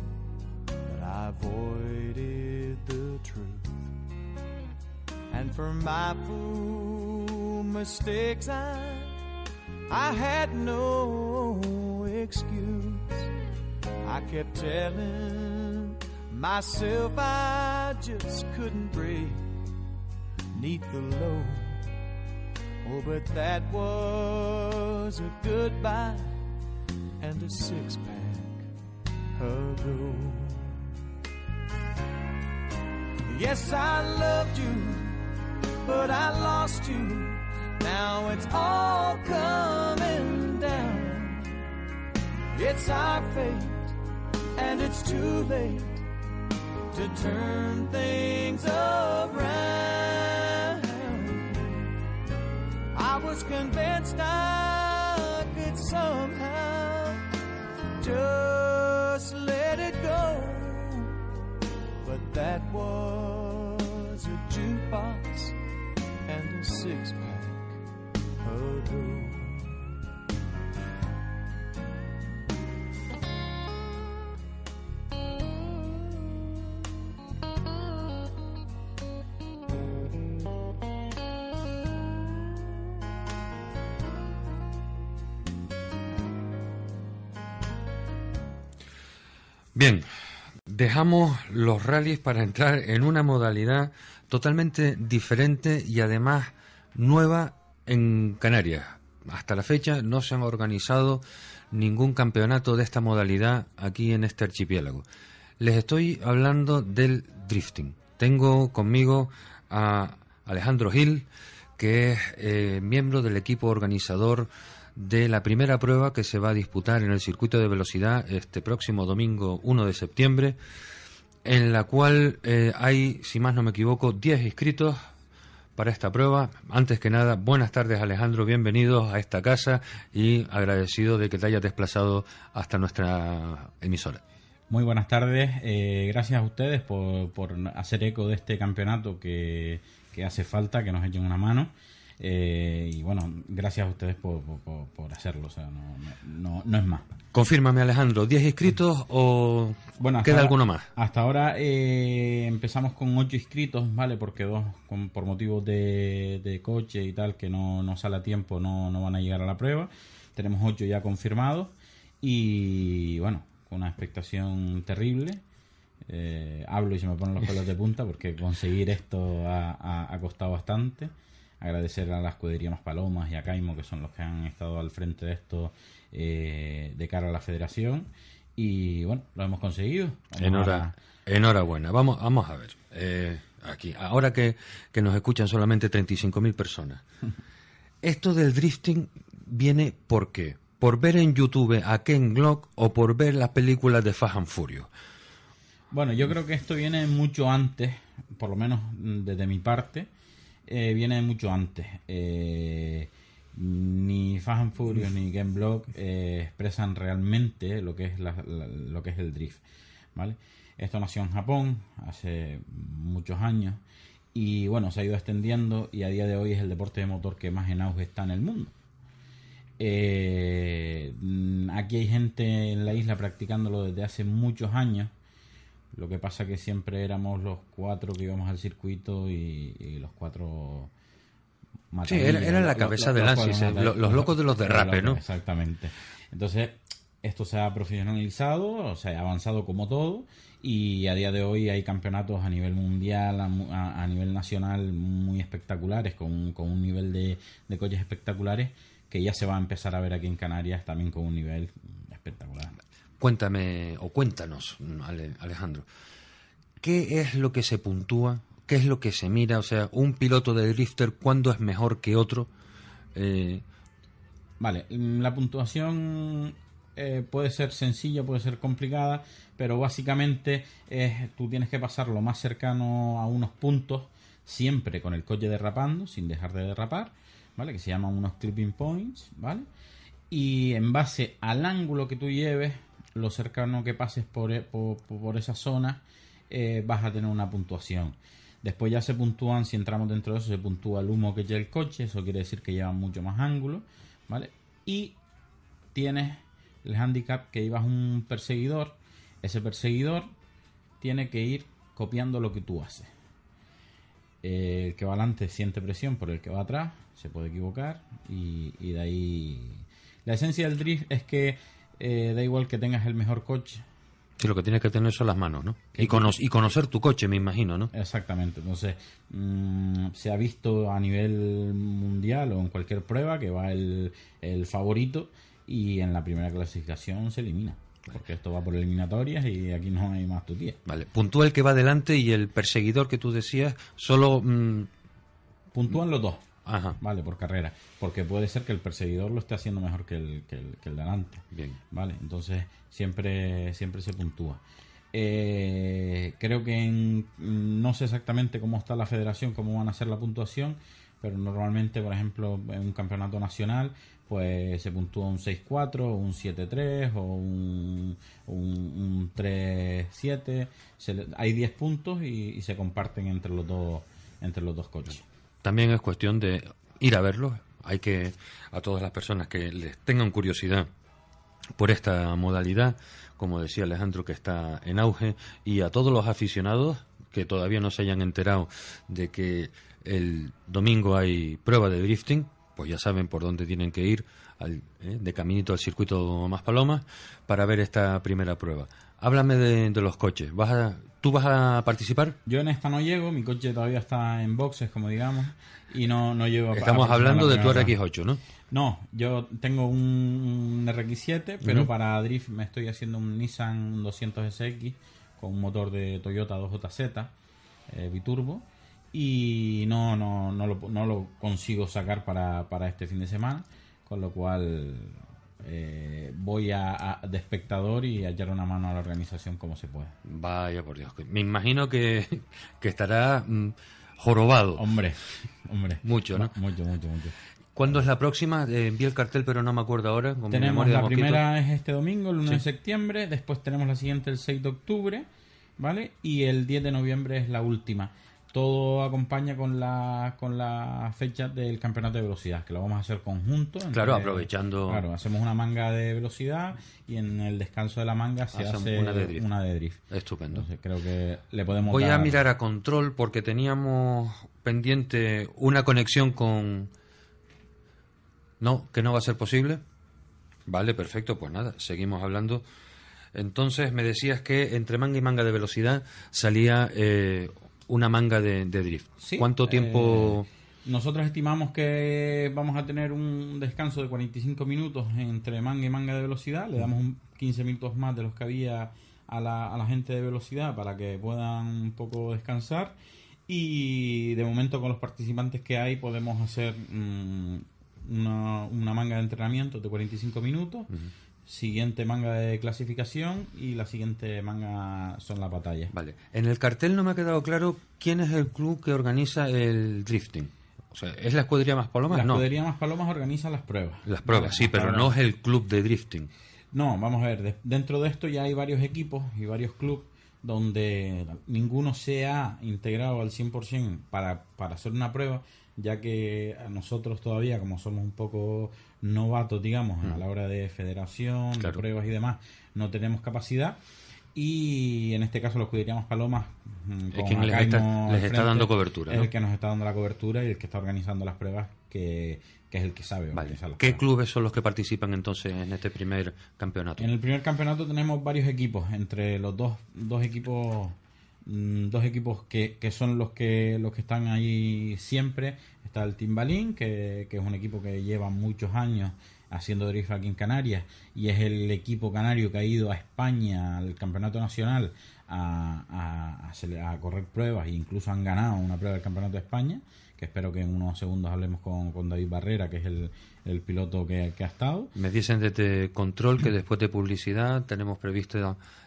but I avoided the truth. And for my fool mistakes, I I had no excuse. I kept telling myself I just couldn't break neath the load. Oh, but that was a goodbye and a six pack ago. Yes, I loved you, but I lost you. Now it's all coming down. It's our fate, and it's too late to turn things around. Was convinced I could somehow just let it go, but that was a jukebox and a six pack ago. Bien, dejamos los rallies para entrar en una modalidad totalmente diferente y además nueva en Canarias. Hasta la fecha no se han organizado ningún campeonato de esta modalidad aquí en este archipiélago. Les estoy hablando del drifting. Tengo conmigo a Alejandro Gil, que es eh, miembro del equipo organizador de la primera prueba que se va a disputar en el circuito de velocidad este próximo domingo 1 de septiembre, en la cual eh, hay, si más no me equivoco, 10 inscritos para esta prueba. Antes que nada, buenas tardes Alejandro, bienvenidos a esta casa y agradecido de que te hayas desplazado hasta nuestra emisora. Muy buenas tardes, eh, gracias a ustedes por, por hacer eco de este campeonato que, que hace falta, que nos echen una mano. Eh, y bueno, gracias a ustedes por, por, por hacerlo, o sea, no, no, no es más. Confírmame, Alejandro, ¿10 inscritos o Bueno, queda ahora- alguno más? Hasta ahora eh, empezamos con ocho inscritos, ¿vale? Porque dos, con- por motivos de, de coche y tal, que no, no sale a tiempo, no, no van a llegar a la prueba. Tenemos ocho ya confirmados y bueno, con una expectación terrible. Eh, hablo y se me ponen los pelos de punta porque conseguir esto ha, ha- ha costado bastante. Agradecer a la escudería Más Palomas y a Caimo, que son los que han estado al frente de esto eh, de cara a la federación. Y bueno, lo hemos conseguido. Enhora- enhorabuena. Vamos, vamos a ver. eh, aquí, ahora que, que nos escuchan solamente 35.000 personas. Esto del drifting viene por qué? ¿Por ver en YouTube a Ken Glock o por ver las películas de Fast and Furious? Bueno, yo creo que esto viene mucho antes, por lo menos mm, desde mi parte, eh, viene mucho antes. Eh, ni Fast Furious ni Game Block eh, expresan realmente lo que es lo que es el drift, ¿vale? Esto nació en Japón hace muchos años y bueno, se ha ido extendiendo y a día de hoy es el deporte de motor que más en auge está en el mundo. Aquí hay gente en la isla practicándolo desde hace muchos años. Lo que pasa que siempre éramos los cuatro que íbamos al circuito y, y los cuatro... Sí, era- era la cabeza del cuatro ANSYS, eh, mata- lo- los locos de los derrapes, ¿no? Exactamente. Entonces, esto se ha profesionalizado, o sea, ha avanzado como todo y a día de hoy hay campeonatos a nivel mundial, a, mu- a- a nivel nacional muy espectaculares, con, con un nivel de, de coches espectaculares que ya se va a empezar a ver aquí en Canarias también con un nivel espectacular. Cuéntame, o cuéntanos, Ale- Alejandro, ¿qué es lo que se puntúa? ¿Qué es lo que se mira? O sea, un piloto de drifter, ¿cuándo es mejor que otro? Eh, Vale, mm, la puntuación eh, puede ser sencilla, puede ser complicada, pero básicamente es, tú tienes que pasar lo más cercano a unos puntos, siempre con el coche derrapando, sin dejar de derrapar, ¿vale? Que se llaman unos clipping points, ¿vale? Y en base al ángulo que tú lleves, lo cercano que pases por, e- por, esa zona, eh, vas a tener una puntuación. Después ya se puntúan, si entramos dentro de eso, se puntúa el humo que lleva el coche, eso quiere decir que lleva mucho más ángulo, ¿vale? Y tienes el handicap que llevas un perseguidor, ese perseguidor tiene que ir copiando lo que tú haces. Eh, El que va adelante siente presión por el que va atrás, se puede equivocar y de ahí... La esencia del drift es que eh, da igual que tengas el mejor coche, sí, lo que tienes que tener son las manos, ¿no? Y, cono- y conocer tu coche, me imagino, ¿no? Exactamente, entonces mm, se ha visto a nivel mundial o en cualquier prueba que va el, el favorito y en la primera clasificación se elimina. Porque esto va por eliminatorias y aquí no hay más tutía. Vale, puntúa el que va delante y el perseguidor que tú decías, solo... mm, Puntúan los dos, Ajá. vale, por carrera. Porque puede ser que el perseguidor lo esté haciendo mejor que el, que el, que el de adelante. Bien. Vale, entonces siempre, siempre se puntúa. Eh, creo que en- no sé exactamente cómo está la federación, cómo van a hacer la puntuación, pero normalmente, por ejemplo, en un campeonato nacional, pues se puntúa un 6-4, o un 7-3 o un, un, un 3-7. Se le- Hay 10 puntos y, y se comparten entre los dos entre los dos coches. También es cuestión de ir a verlo. Hay que, a todas las personas que les tengan curiosidad por esta modalidad, como decía Alejandro, que está en auge, y a todos los aficionados que todavía no se hayan enterado de que el domingo hay prueba de drifting, pues ya saben por dónde tienen que ir, al- eh, de caminito al circuito Más Palomas, para ver esta primera prueba. Háblame de, de los coches. ¿Vas a, ¿Tú vas a participar? Yo en esta no llego, mi coche todavía está en boxes, como digamos, y no, no llego a- Estamos hablando la de tu primera RX8, ¿no? No, yo tengo un, un RX7, pero para drift me estoy haciendo un Nissan 200SX con un motor de Toyota 2JZ eh, biturbo y no, no, no, lo, no lo consigo sacar para, para este fin de semana, con lo cual eh, voy a, a- de espectador y a echar una mano a la organización como se puede. Vaya por Dios. Me imagino que, que estará mm, jorobado. Hombre, hombre. Mucho, ¿no? Mucho, mucho, mucho. ¿Cuándo es la próxima? Eh, envié el cartel, pero no me acuerdo ahora. con Tenemos la primera es este domingo, el 1 de septiembre, después tenemos la siguiente el 6 de octubre, ¿vale? Y el 10 de noviembre es la última. Todo acompaña con la con la fecha del campeonato de velocidad, que lo vamos a hacer conjunto. Claro, aprovechando- Claro, hacemos una manga de velocidad y en el descanso de la manga se Hacen hace una de drift. una de drift. Estupendo. Entonces creo que le podemos Voy a mirar a control porque teníamos pendiente una conexión con... No, que no va a ser posible. Vale, perfecto, pues nada, seguimos hablando. Entonces me decías que entre manga y manga de velocidad salía eh, una manga de, de drift. Sí, ¿Cuánto tiempo...? eh, nosotros estimamos que vamos a tener un descanso de 45 minutos entre manga y manga de velocidad. Le damos un 15 minutos más de los que había a la, a la gente de velocidad para que puedan un poco descansar. Y de momento con los participantes que hay podemos hacer mm, una, una manga de entrenamiento de 45 minutos. Siguiente manga de clasificación y la siguiente manga son las batallas. Vale. En el cartel no me ha quedado claro quién es el club que organiza el drifting. O sea, ¿es la escudería Más Palomas? La no. escudería Más Palomas organiza las pruebas. Las pruebas, sí, pero no es el club de drifting. No, vamos a ver, de- dentro de esto ya hay varios equipos y varios clubes donde ninguno se ha integrado al 100% para, para hacer una prueba, ya que a nosotros todavía, como somos un poco novatos, digamos, a Mm. la hora de federación, Claro. de pruebas y demás, no tenemos capacidad. Y en este caso los escuderíamos Palomas, mm, Es quien les está- les dando cobertura, Es ¿no? el que nos está dando la cobertura y el que está organizando las pruebas, que, que es el que sabe las ¿Qué clubes son los que participan entonces en este primer campeonato? en el primer campeonato tenemos varios equipos, entre los dos, dos equipos mm, dos equipos que, que son los que los que están ahí siempre. Está el Timbalín, que, que es un equipo que lleva muchos años haciendo drift aquí en Canarias y es el equipo canario que ha ido a España al campeonato nacional a, a- a correr pruebas e incluso han ganado una prueba del campeonato de España que espero que en unos segundos hablemos con, con David Barrera que es el, el piloto que, que ha estado Me dicen desde control que después de publicidad tenemos previsto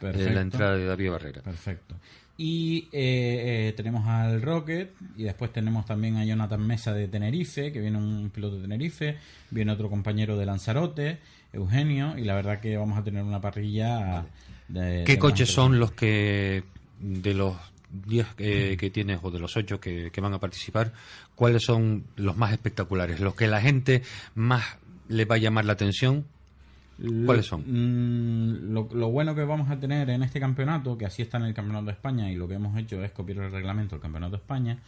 eh, la entrada de David Barrera. Perfecto. Y eh, eh, tenemos al Rocket y después tenemos también a Jonathan Mesa de Tenerife, que viene un piloto de Tenerife, viene otro compañero de Lanzarote, Eugenio, y la verdad que vamos a tener una parrilla de... ¿Qué de coches son los que de los 10 que, que tienes o de los 8 que, que van a participar, cuáles son los más espectaculares? Los que la gente más le va a llamar la atención, ¿cuáles son? Mm, lo, lo bueno que vamos a tener en este campeonato, que así está en el Campeonato de España, y lo que hemos hecho es copiar el reglamento del Campeonato de España,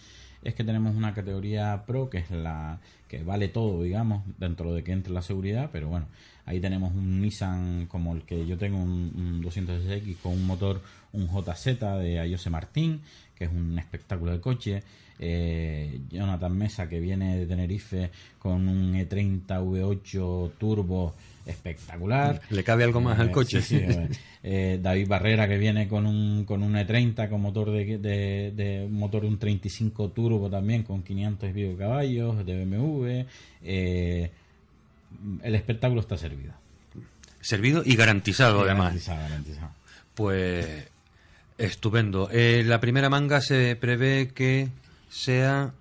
es que tenemos una categoría pro que es la que vale todo, digamos, dentro de que entre la seguridad, pero bueno, ahí tenemos un Nissan como el que yo tengo, un, un 200SX con un motor, un JZ de Ayose Martín, que es un espectáculo de coche. Eh, Jonathan Mesa que viene de Tenerife con un E E30 V8 turbo espectacular. ¿Le cabe algo más al Eh, coche? sí, sí, eh, David Barrera que viene con un, con un E30 con motor de, de, de- un motor un 35 turbo también con 500 y caballos de BMW. el espectáculo está servido. Servido y garantizado, además. garantizado, garantizado. Pues estupendo. La primera manga se prevé que sea...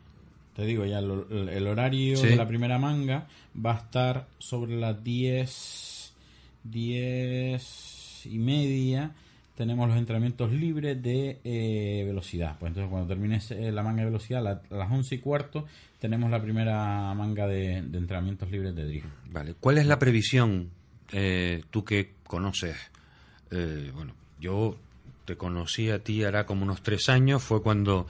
Te digo ya, lo- el horario Sí. de la primera manga va a estar sobre las 10, 10 y media. Tenemos los entrenamientos libres de eh, velocidad. Pues entonces cuando termine la manga de velocidad, la- a las 11 y cuarto, tenemos la primera manga de, de entrenamientos libres de drift. Vale. ¿Cuál es la previsión, eh, tú que conoces? eh, bueno, yo te conocí a ti hará como unos tres años, fue cuando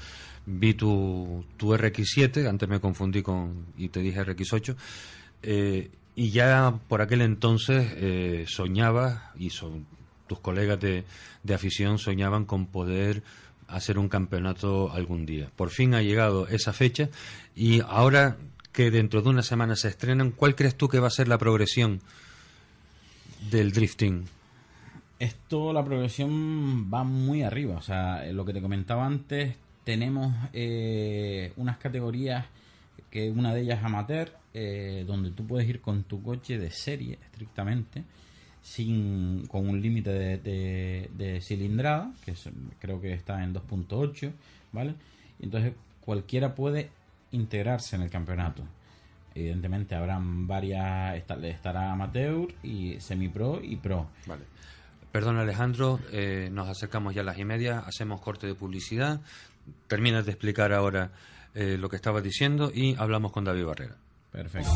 vi tu, tu RX7, antes me confundí con y te dije RX8, eh, y ya por aquel entonces eh, soñabas, y son, tus colegas de, de afición soñaban con poder hacer un campeonato algún día. Por fin ha llegado esa fecha y ahora que dentro de una semana se estrenan, ¿cuál crees tú que va a ser la progresión del drifting? Esto, la progresión va muy arriba. O sea, eh, lo que te comentaba antes, tenemos eh, unas categorías, que una de ellas amateur, eh, donde tú puedes ir con tu coche de serie, estrictamente, sin con un límite de, de- cilindrada, que creo que está en 2.8, ¿vale? Entonces cualquiera puede integrarse en el campeonato. Evidentemente habrán varias, esta- estará amateur y semi-pro y pro. Vale. Perdón Alejandro, eh, nos acercamos ya a las y media, hacemos corte de publicidad, terminas de explicar ahora eh, lo que estabas diciendo y hablamos con David Barrera. Perfecto.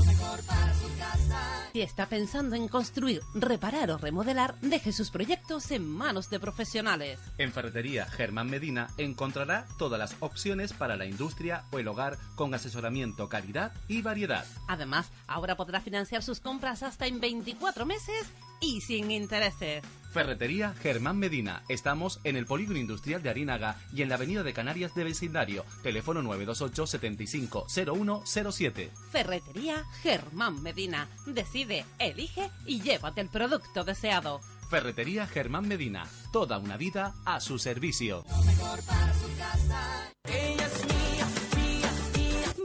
Si está pensando en construir, reparar o remodelar, deje sus proyectos en manos de profesionales. En Ferretería Germán Medina encontrará todas las opciones para la industria o el hogar con asesoramiento, calidad y variedad. Además, ahora podrá financiar sus compras hasta en 24 meses y sin intereses. Ferretería Germán Medina. Estamos en el Polígono Industrial de Arinaga y en la Avenida de Canarias de Vecindario. Teléfono 928 75 0107. Ferretería Germán Medina. Decide, elige y llévate el producto deseado. Ferretería Germán Medina. Toda una vida a su servicio.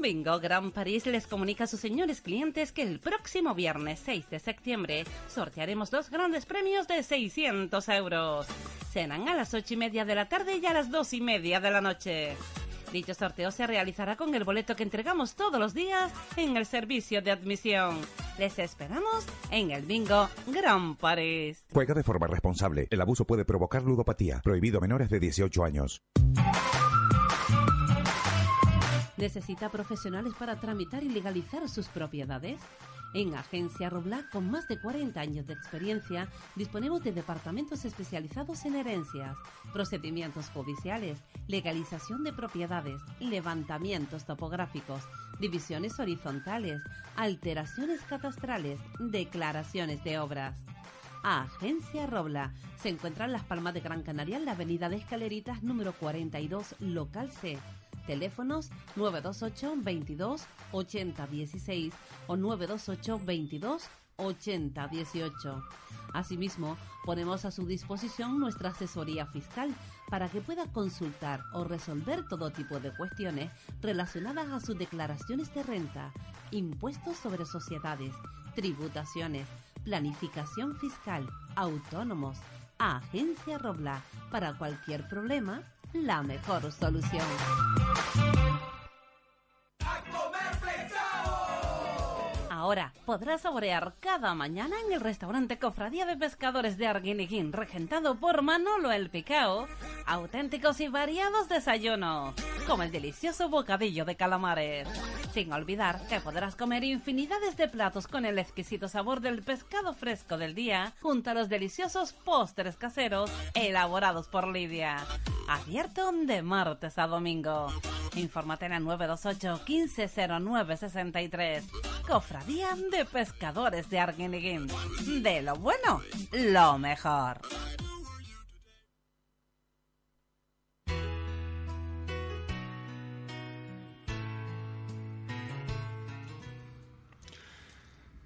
Bingo Gran París les comunica a sus señores clientes que el próximo viernes 6 de septiembre sortearemos dos grandes premios de 600 euros. Serán a las 8 y media de la tarde y a las 2 y media de la noche. Dicho sorteo se realizará con el boleto que entregamos todos los días en el servicio de admisión. Les esperamos en el Bingo Gran París. Juega de forma responsable. El abuso puede provocar ludopatía. Prohibido a menores de 18 años. ¿Necesita profesionales para tramitar y legalizar sus propiedades? En Agencia Robla, con más de 40 años de experiencia, disponemos de departamentos especializados en herencias, procedimientos judiciales, legalización de propiedades, levantamientos topográficos, divisiones horizontales, alteraciones catastrales, declaraciones de obras. Agencia Robla. Se encuentra en Las Palmas de Gran Canaria, en la avenida de Escaleritas número 42, local C. Teléfonos 928 22 80 16 o 928 22 8018. Asimismo, ponemos a su disposición nuestra asesoría fiscal para que pueda consultar o resolver todo tipo de cuestiones relacionadas a sus declaraciones de renta, impuestos sobre sociedades, tributaciones, planificación fiscal, autónomos, Agencia Robla. Para cualquier problema, la mejor solución. Ahora podrás saborear cada mañana en el restaurante Cofradía de Pescadores de Arguineguín, regentado por Manolo el Picao, auténticos y variados desayunos, como el delicioso bocadillo de calamares. Sin olvidar que podrás comer infinidades de platos con el exquisito sabor del pescado fresco del día, junto a los deliciosos postres caseros elaborados por Lidia. Abierto de martes a domingo. Infórmate en el 928 1509 63. De Pescadores de Arguineguín. De lo bueno, lo mejor.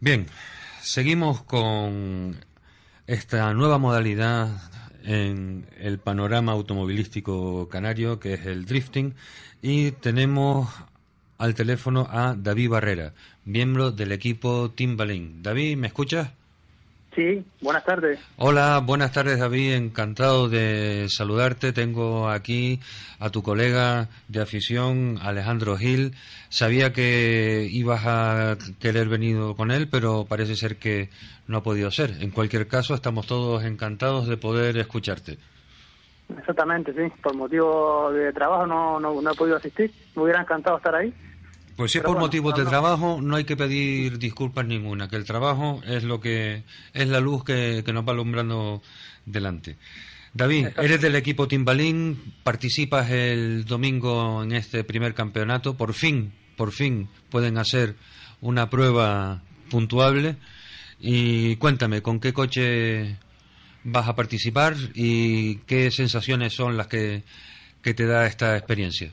Bien, seguimos con esta nueva modalidad en el panorama automovilístico canario, que es el drifting, y tenemos al teléfono a David Barrera, miembro del equipo Timbalín. David, ¿me escuchas? Sí, buenas tardes. Hola, buenas tardes David, encantado de saludarte. Tengo aquí a tu colega de afición, Alejandro Gil. Sabía que ibas a querer venir con él, pero parece ser que no ha podido ser. En cualquier caso, estamos todos encantados de poder escucharte. Exactamente, sí. Por motivo de trabajo no, no, no he podido asistir. Me hubiera encantado estar ahí. Pues si es por bueno, motivos de trabajo, no hay que pedir disculpas ninguna, que el trabajo es lo que es la luz que, que nos va alumbrando delante. David, eres del equipo Timbalín, participas el domingo en este primer campeonato, por fin, por fin pueden hacer una prueba puntuable y cuéntame, ¿con qué coche vas a participar y qué sensaciones son las que, que te da esta experiencia?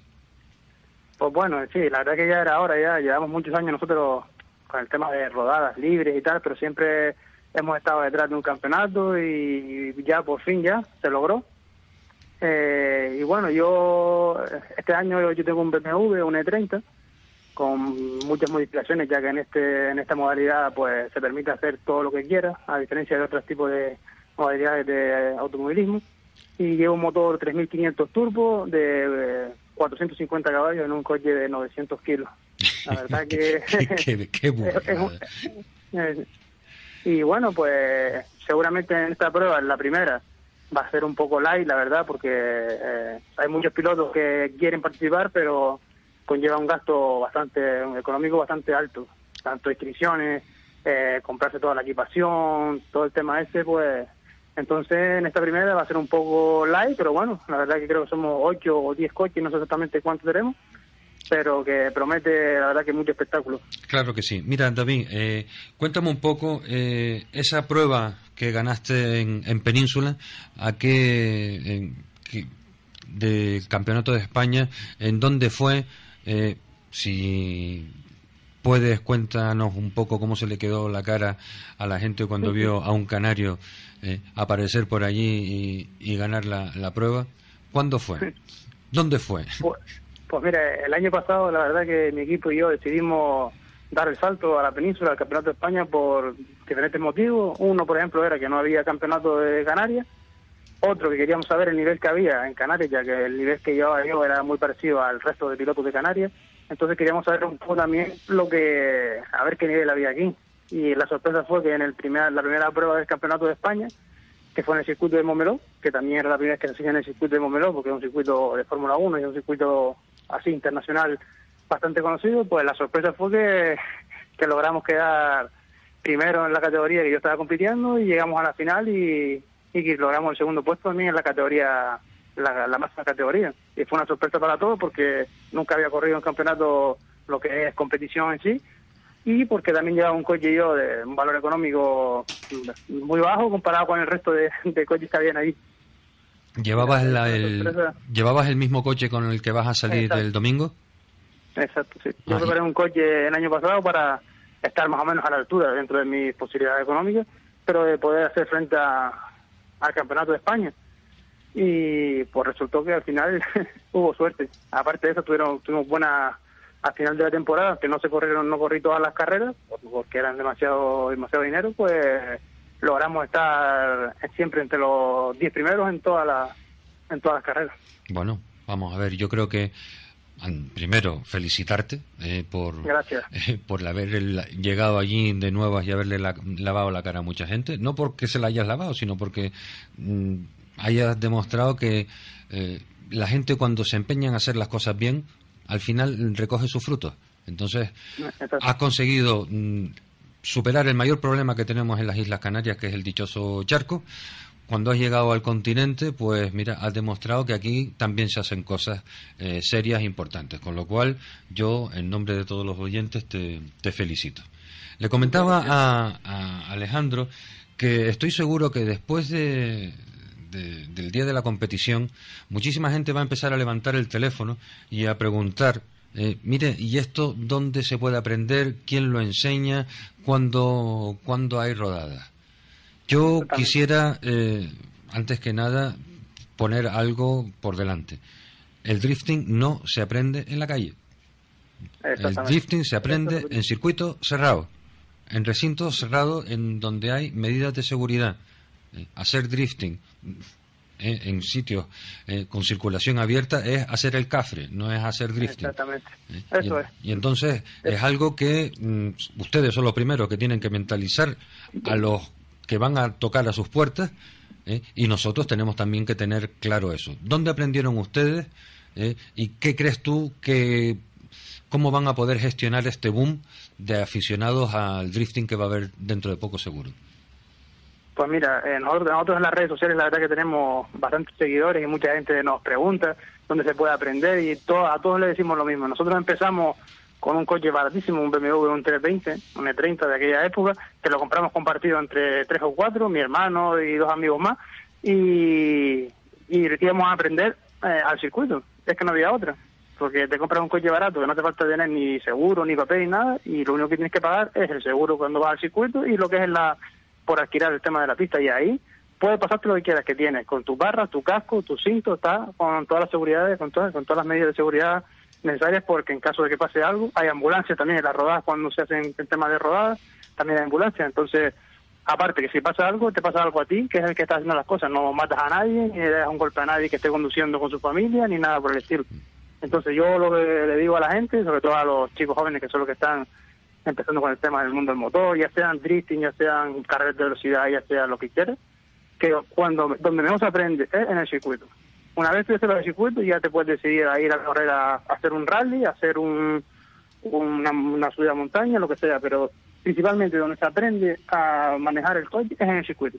Pues bueno, sí, la verdad que ya era hora, ya llevamos muchos años nosotros con el tema de rodadas libres y tal, pero siempre hemos estado detrás de un campeonato y ya por fin ya se logró. Eh, y bueno, yo este año yo tengo un BMW, un E30, con muchas modificaciones, ya que en este en esta modalidad pues se permite hacer todo lo que quiera, a diferencia de otros tipos de modalidades de automovilismo. Y llevo un motor 3500 turbo de eh, 450 caballos en un coche de 900 kilos. La verdad que... qué, qué eh, y bueno, pues seguramente en esta prueba, en la primera, va a ser un poco light, la verdad, porque eh, hay muchos pilotos que quieren participar, pero conlleva un gasto bastante un económico bastante alto, tanto inscripciones, eh, comprarse toda la equipación, todo el tema ese, pues entonces en esta primera va a ser un poco light, pero bueno, la verdad que creo que somos 8 o 10 coches, no sé exactamente cuántos tenemos, pero que promete la verdad que mucho espectáculo. Claro que sí. Mira, David, eh, cuéntame un poco eh, esa prueba que ganaste en, en Península, a qué, en- qué- del Campeonato de España, en dónde fue, eh, si puedes cuéntanos un poco cómo se le quedó la cara a la gente cuando Sí, vio a un canario eh, aparecer por allí y, y ganar la, la prueba. ¿Cuándo fue? ¿Dónde fue? Pues, pues mira, el año pasado la verdad que mi equipo y yo decidimos dar el salto a la península, al Campeonato de España, por diferentes motivos. Uno, por ejemplo, era que no había campeonato de Canarias. Otro, que queríamos saber el nivel que había en Canarias, ya que el nivel que llevaba yo era muy parecido al resto de pilotos de Canarias. Entonces queríamos saber un poco también lo que, a ver qué nivel había aquí. Y la sorpresa fue que en el primer, la primera prueba del Campeonato de España, que fue en el circuito de Momeló, que también era la primera vez que se hacía en el circuito de Momeló, porque es un circuito de Fórmula 1 y es un circuito así internacional bastante conocido, pues la sorpresa fue que, que logramos quedar primero en la categoría que yo estaba compitiendo y llegamos a la final y, y logramos el segundo puesto también en la categoría, la, la máxima categoría. Y fue una sorpresa para todos porque nunca había corrido un campeonato lo que es competición en sí y porque también llevaba un coche yo de un valor económico muy bajo comparado con el resto de, de coches que habían ahí. ¿Llevabas, la- el. ¿Llevabas el mismo coche con el que vas a salir Exacto. el domingo? Exacto, sí. Yo Ah, preparé un coche el año pasado para estar más o menos a la altura dentro de mis posibilidades económicas, pero de poder hacer frente a- al Campeonato de España. Y pues resultó que al final hubo suerte. Aparte de eso, tuvieron, tuvimos buena al final de la temporada, que no se corrieron, no corrí todas las carreras, porque eran demasiado, demasiado dinero, pues logramos estar siempre entre los 10 primeros en todas las en todas las carreras. Bueno, vamos a ver, yo creo que primero felicitarte eh, por eh, por haber llegado allí de nuevas y haberle la- lavado la cara a mucha gente, no porque se la hayas lavado, sino porque mm, hayas demostrado que eh, la gente cuando se empeña en hacer las cosas bien, al final recoge sus frutos. Entonces, has conseguido mm, superar el mayor problema que tenemos en las Islas Canarias, que es el dichoso charco. Cuando has llegado al continente, pues mira, has demostrado que aquí también se hacen cosas eh, serias e importantes. Con lo cual, yo, en nombre de todos los oyentes, te, te felicito. Le comentaba a, a Alejandro que estoy seguro que después de, de- del día de la competición, muchísima gente va a empezar a levantar el teléfono y a preguntar, eh, mire, ¿y esto dónde se puede aprender? ¿Quién lo enseña? ¿Cuándo, cuándo hay rodadas? Yo quisiera, eh, antes que nada, poner algo por delante. El drifting no se aprende en la calle. El drifting se aprende en circuito cerrado, en recintos cerrados en donde hay medidas de seguridad. Eh, hacer drifting eh, en sitios eh, con circulación abierta es hacer el cafre, no es hacer drifting. Exactamente. Y, Eso es. y entonces es algo que mm, ustedes son los primeros que tienen que mentalizar a los que van a tocar a sus puertas ¿eh? y nosotros tenemos también que tener claro eso. ¿Dónde aprendieron ustedes ¿eh? y qué crees tú que cómo van a poder gestionar este boom de aficionados al drifting que va a haber dentro de poco seguro? Pues mira, nosotros, nosotros en las redes sociales la verdad que tenemos bastantes seguidores y mucha gente nos pregunta dónde se puede aprender y a todos le decimos lo mismo. Nosotros empezamos con un coche baratísimo, un BMW, un 320, un E30 de aquella época, que lo compramos compartido entre tres o cuatro, mi hermano y dos amigos más, y, y íbamos a aprender eh, al circuito. Es que no había otra, porque te compras un coche barato que no te falta tener ni seguro, ni papel, ni nada, y lo único que tienes que pagar es el seguro cuando vas al circuito y lo que es la por alquilar el tema de la pista, y ahí puedes pasarte lo que quieras que tienes, con tu barra, tu casco, tu cinto, está con todas las seguridades, con todas, con todas las medidas de seguridad necesarias, porque en caso de que pase algo, hay ambulancias también en las rodadas cuando se hacen el tema de rodadas, también hay ambulancias, entonces aparte que si pasa algo, te pasa algo a ti, que es el que está haciendo las cosas, no matas a nadie, ni le das un golpe a nadie que esté conduciendo con su familia, ni nada por el estilo. Entonces yo lo que le digo a la gente, sobre todo a los chicos jóvenes que son los que están empezando con el tema del mundo del motor, ya sean drifting, ya sean carreras de velocidad, ya sea lo que quieras, que cuando donde mejor se aprende es en el circuito. Una vez que haces el circuito ya te puedes decidir a ir a correr a, a hacer un rally, a hacer un, una, una subida a montaña, lo que sea, pero principalmente donde se aprende a manejar el coche es en el circuito.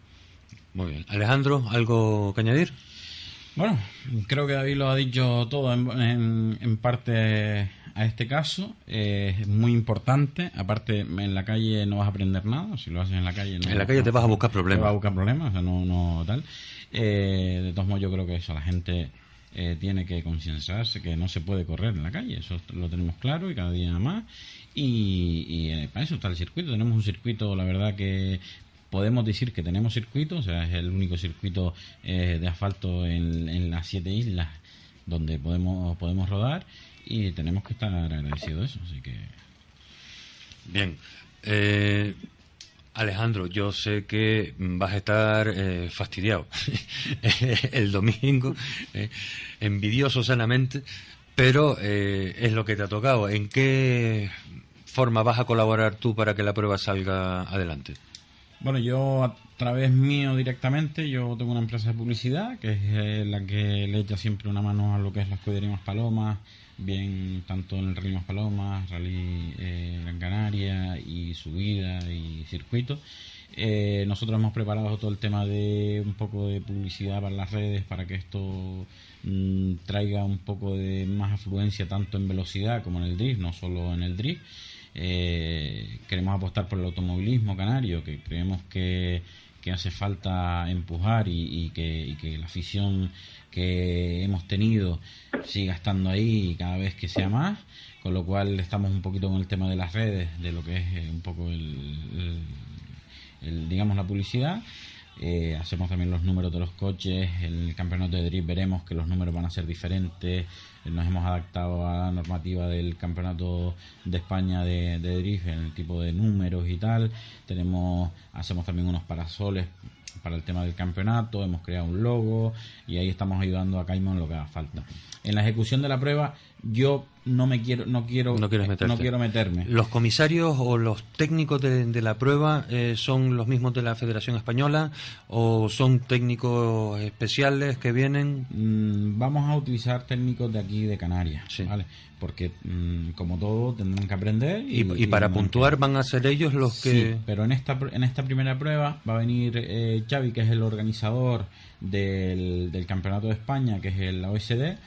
Muy bien. Alejandro, ¿algo que añadir? Bueno, creo que David lo ha dicho todo en, en- en parte a este caso. Eh, es muy importante. Aparte, en la calle no vas a aprender nada. Si lo haces en la calle, no En la calle te vas a buscar problemas. Te vas a buscar problemas, o sea, no, no tal. Eh, de todos modos, yo creo que eso la gente eh, tiene que concienciarse que no se puede correr en la calle. Eso lo tenemos claro y cada día más. Y, y, eh, para eso está el circuito. Tenemos un circuito, la verdad que podemos decir que tenemos circuito, o sea, es el único circuito eh, de asfalto en, en las siete islas donde podemos podemos rodar y tenemos que estar agradecidos de eso, así que Bien. Eh, Alejandro, yo sé que vas a estar eh, fastidiado el domingo, eh, envidioso sanamente, pero eh, es lo que te ha tocado. ¿En qué forma vas a colaborar tú para que la prueba salga adelante? Bueno, yo a través mío directamente, yo tengo una empresa de publicidad que es eh, la que le echa siempre una mano a lo que es la escudería Palomas, bien tanto en el Rally Más Palomas, Rally eh, Gran Canaria y subida y circuito. Eh, nosotros hemos preparado todo el tema de un poco de publicidad para las redes para que esto mm, traiga un poco de más afluencia tanto en velocidad como en el drift, no solo en el drift. Eh, queremos apostar por el automovilismo canario, que creemos que, que hace falta empujar y, que, la afición que hemos tenido siga estando ahí cada vez que sea más, con lo cual estamos un poquito con el tema de las redes, de lo que es eh, un poco el, digamos la publicidad. Eh, hacemos también los números de los coches. El campeonato de drift veremos que los números van a ser diferentes. Nos hemos adaptado a la normativa del campeonato de España de, drift en el tipo de números y tal. Tenemos, hacemos también unos parasoles para el tema del campeonato. Hemos creado un logo y ahí estamos ayudando a Caimon lo que haga falta. En la ejecución de la prueba, yo no me quiero, no quiero, No meterte. no quiero meterme. ¿Los comisarios o los técnicos de, de la prueba eh, son los mismos de la Federación Española o son técnicos especiales que vienen? Mm, vamos a utilizar técnicos de aquí de Canarias, ¿vale? Porque mm, como todo tendrán que aprender Y, y para puntuar que- van a ser ellos los que... Sí, pero en esta en esta primera prueba va a venir eh, Xavi, que es el organizador del, del campeonato de España, que es el OSD.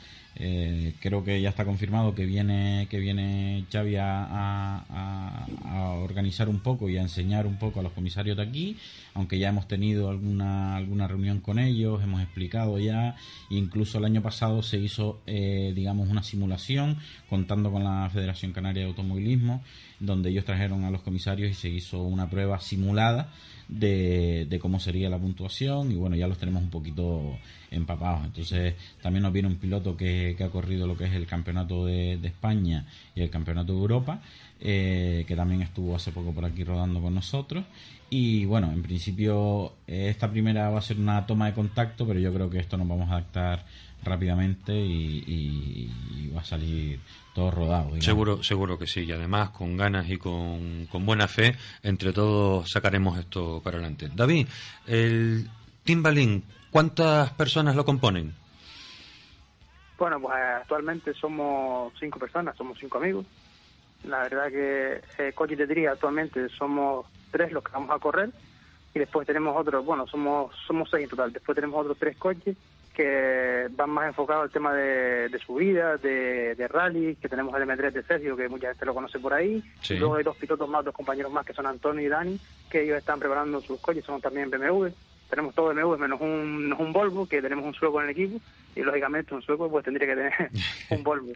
Eh, creo que ya está confirmado que viene que viene Xavi a, organizar un poco y a enseñar un poco a los comisarios de aquí, aunque ya hemos tenido alguna alguna reunión con ellos, hemos explicado ya, incluso el año pasado se hizo eh, digamos una simulación contando con la Federación Canaria de Automovilismo, donde ellos trajeron a los comisarios y se hizo una prueba simulada de, de cómo sería la puntuación y bueno, ya los tenemos un poquito empapados. Entonces también nos viene un piloto que, que ha corrido lo que es el campeonato de, de España y el campeonato de Europa, eh, que también estuvo hace poco por aquí rodando con nosotros. Y bueno, en principio esta primera va a ser una toma de contacto, pero yo creo que esto nos vamos a adaptar rápidamente y va a salir todo rodado. digamos. Seguro, seguro que sí, y además con ganas y con, con buena fe, entre todos sacaremos esto para adelante. David, el Timbalín, ¿cuántas personas lo componen? Bueno, pues actualmente somos cinco personas, somos cinco amigos. La verdad que eh, Coche de Tría actualmente somos tres los que vamos a correr y después tenemos otros, bueno, somos somos seis en total. Después tenemos otros tres coches que van más enfocados al tema de, de subida, de, de rally, que tenemos el M3 de Sergio, que mucha gente lo conoce por ahí. Sí. Y luego hay dos pilotos más, dos compañeros más, que son Antonio y Dani, que ellos están preparando sus coches, son también BMW. Tenemos todo BMW menos un, menos un Volvo, que tenemos un sueco en el equipo, y lógicamente un sueco pues tendría que tener un Volvo.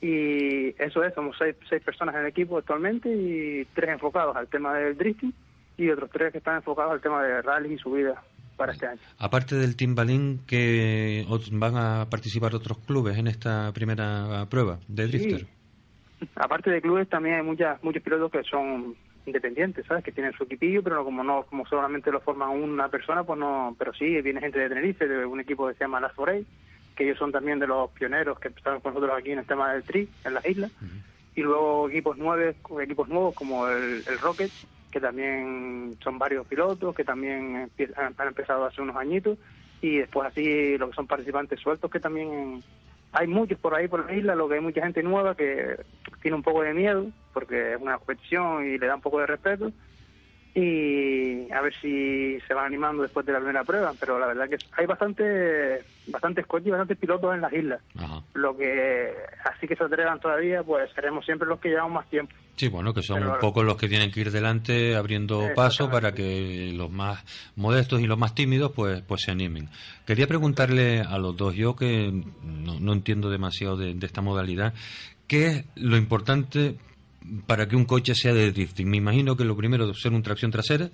Y eso es, somos seis, seis personas en el equipo actualmente y tres enfocados al tema del drifting y otros tres que están enfocados al tema de rally y subida para este año. Aparte del Timbalín, que van a participar otros clubes en esta primera prueba de drifter. Sí. Aparte de clubes también hay muchas, muchos pilotos que son independientes, ¿sabes? Que tienen su equipillo, pero como no como solamente lo forman una persona, pues no, pero sí, viene gente de Tenerife, de un equipo que se llama Las Forey, que ellos son también de los pioneros que empezaron con nosotros aquí en el tema del tri, en las islas. Y luego equipos nuevos, equipos nuevos como el, el Rocket, que también son varios pilotos, que también han empezado hace unos añitos. Y después así lo que son participantes sueltos, que también hay muchos por ahí por la isla, lo que hay mucha gente nueva que tiene un poco de miedo, porque es una competición y le da un poco de respeto. Y a ver si se van animando después de la primera prueba, pero la verdad que hay bastante, bastantes coches y bastantes pilotos en las islas. Lo que, así que se atrevan todavía, pues seremos siempre los que llevamos más tiempo. Sí, bueno, que son Pero- un poco los que tienen que ir delante abriendo paso para que los más modestos y los más tímidos pues, pues se animen. Quería preguntarle a los dos, yo que no, no entiendo demasiado de, de esta modalidad, ¿qué es lo importante para que un coche sea de drifting? Me imagino que lo primero es ser un tracción trasera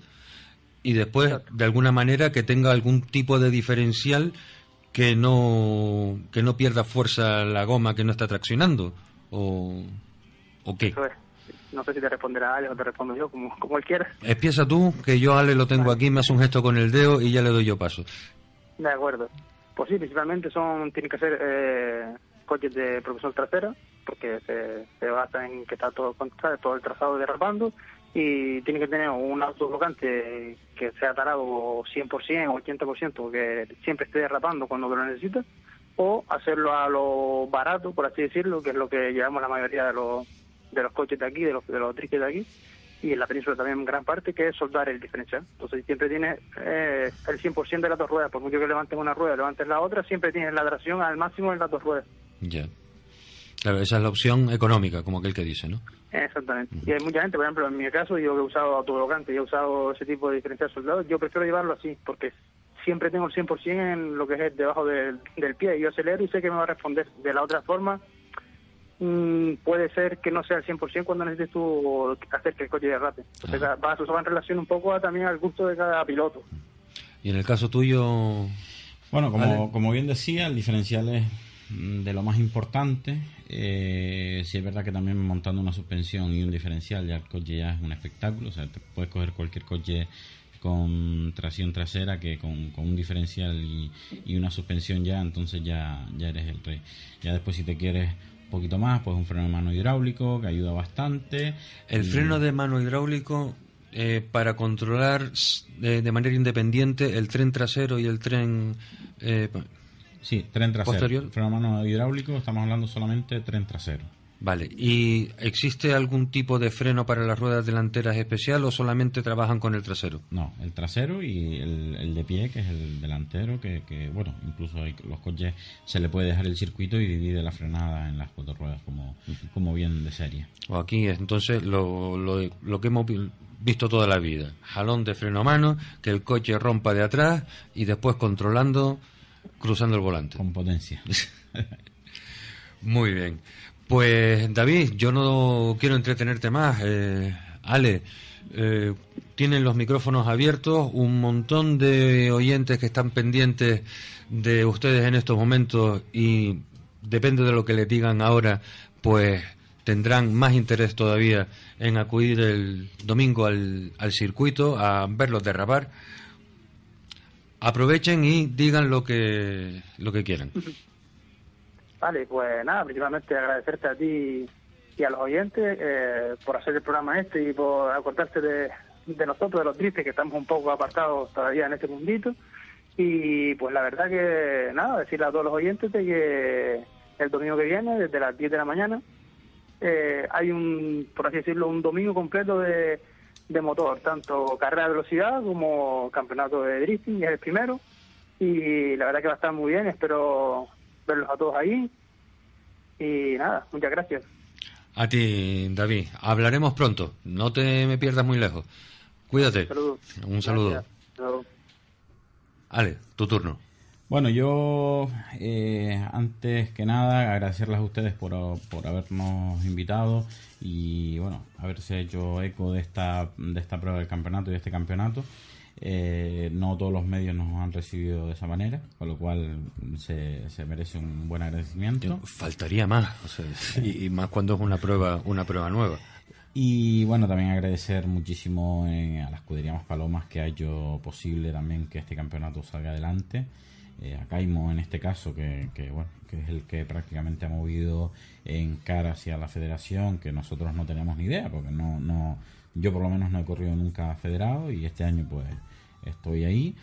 y después, de alguna manera, que tenga algún tipo de diferencial que no, que no pierda fuerza la goma que no está traccionando. ¿O, o qué? Eso es. No sé si te responderá Ale o te respondo yo, como, como él quiera. Empieza tú, que yo Ale lo tengo aquí, me hace un gesto con el dedo y ya le doy yo paso. De acuerdo. Pues sí, principalmente son tienen que ser eh, coches de propulsión trasera, porque se, se basa en que está todo, todo el trazado derrapando y tiene que tener un autoblocante que sea tarado 100% o 80%, que siempre esté derrapando cuando lo necesita, o hacerlo a lo barato, por así decirlo, que es lo que llevamos la mayoría de los, de los coches de aquí, de los, de los triques de aquí, y en la península también en gran parte, que es soldar el diferencial. Entonces siempre tienes eh, el 100% de las dos ruedas, por mucho que levantes una rueda, levantes la otra, siempre tienes la tracción al máximo en las dos ruedas. Ya. Claro, esa es la opción económica, como aquel que dice, ¿no? Exactamente. Y hay mucha gente, por ejemplo, en mi caso, yo que he usado autoblocante y he usado ese tipo de diferencial soldado, yo prefiero llevarlo así, porque siempre tengo el 100% en lo que es debajo del, del pie. Yo acelero y sé que me va a responder. De la otra forma, mm, puede ser que no sea el 100% cuando necesites tú hacer que el coche derrape. Entonces, Ah. va, eso va en relación un poco a- también al gusto de cada piloto. Y en el caso tuyo... Bueno, como, como bien decía, el diferencial es mm, de lo más importante. Eh, sí es verdad que también montando una suspensión y un diferencial ya el coche ya es un espectáculo. O sea, te puedes coger cualquier coche con tracción trasera que con, con un diferencial y, y una suspensión ya, entonces ya, ya eres el rey. Ya después si te quieres poquito más, pues un freno de mano hidráulico que ayuda bastante. El Y- freno de mano hidráulico eh, para controlar de, de manera independiente el tren trasero y el tren eh, Sí, tren trasero. posterior. Freno de mano hidráulico, estamos hablando solamente tren trasero. Vale, ¿y existe algún tipo de freno para las ruedas delanteras especial o solamente trabajan con el trasero? No, el trasero y el, el de pie, que es el delantero, que, que, bueno, incluso hay, los coches se le puede dejar el circuito y divide la frenada en las cuatro ruedas como, como bien de serie. O aquí es entonces lo, lo, lo que hemos vi- visto toda la vida. Jalón de freno a mano, que el coche rompa de atrás y después controlando, cruzando el volante. Con potencia. Muy bien. Pues David, yo no quiero entretenerte más. Eh, Ale, eh, tienen los micrófonos abiertos, un montón de oyentes que están pendientes de ustedes en estos momentos y depende de lo que les digan ahora, pues tendrán más interés todavía en acudir el domingo al, al circuito a verlos derrapar. Aprovechen y digan lo que lo que quieran. Vale, pues nada, principalmente agradecerte a ti y a los oyentes eh, por hacer el programa este y por acordarte de, de nosotros, de los drifts, que estamos un poco apartados todavía en este mundito. Y pues la verdad que nada, decirle a todos los oyentes de que el domingo que viene, desde las 10 de la mañana, eh, hay un, por así decirlo, un domingo completo de, de motor, tanto carrera de velocidad como campeonato de drifting, es el primero. Y la verdad que va a estar muy bien, espero verlos a todos ahí. Y nada, muchas gracias. A ti, David. Hablaremos pronto. No te me pierdas muy lejos. Cuídate. Un saludo. Gracias. Saludos. Ale, tu turno. Bueno, yo eh, antes que nada agradecerles a ustedes por, por habernos invitado y bueno, haberse hecho eco de esta, de esta prueba del campeonato y de este campeonato. Eh, no todos los medios nos han recibido de esa manera, con lo cual se, se merece un buen agradecimiento. Faltaría más, o sea, y, y más cuando es una prueba, una prueba nueva. Y bueno, también agradecer muchísimo a la escudería Más Palomas que ha hecho posible también que este campeonato salga adelante. Eh, a Caimo en este caso, que, que, bueno, que es el que prácticamente ha movido en cara hacia la federación, que nosotros no tenemos ni idea, porque no, no, yo por lo menos no he corrido nunca federado y este año pues estoy ahí.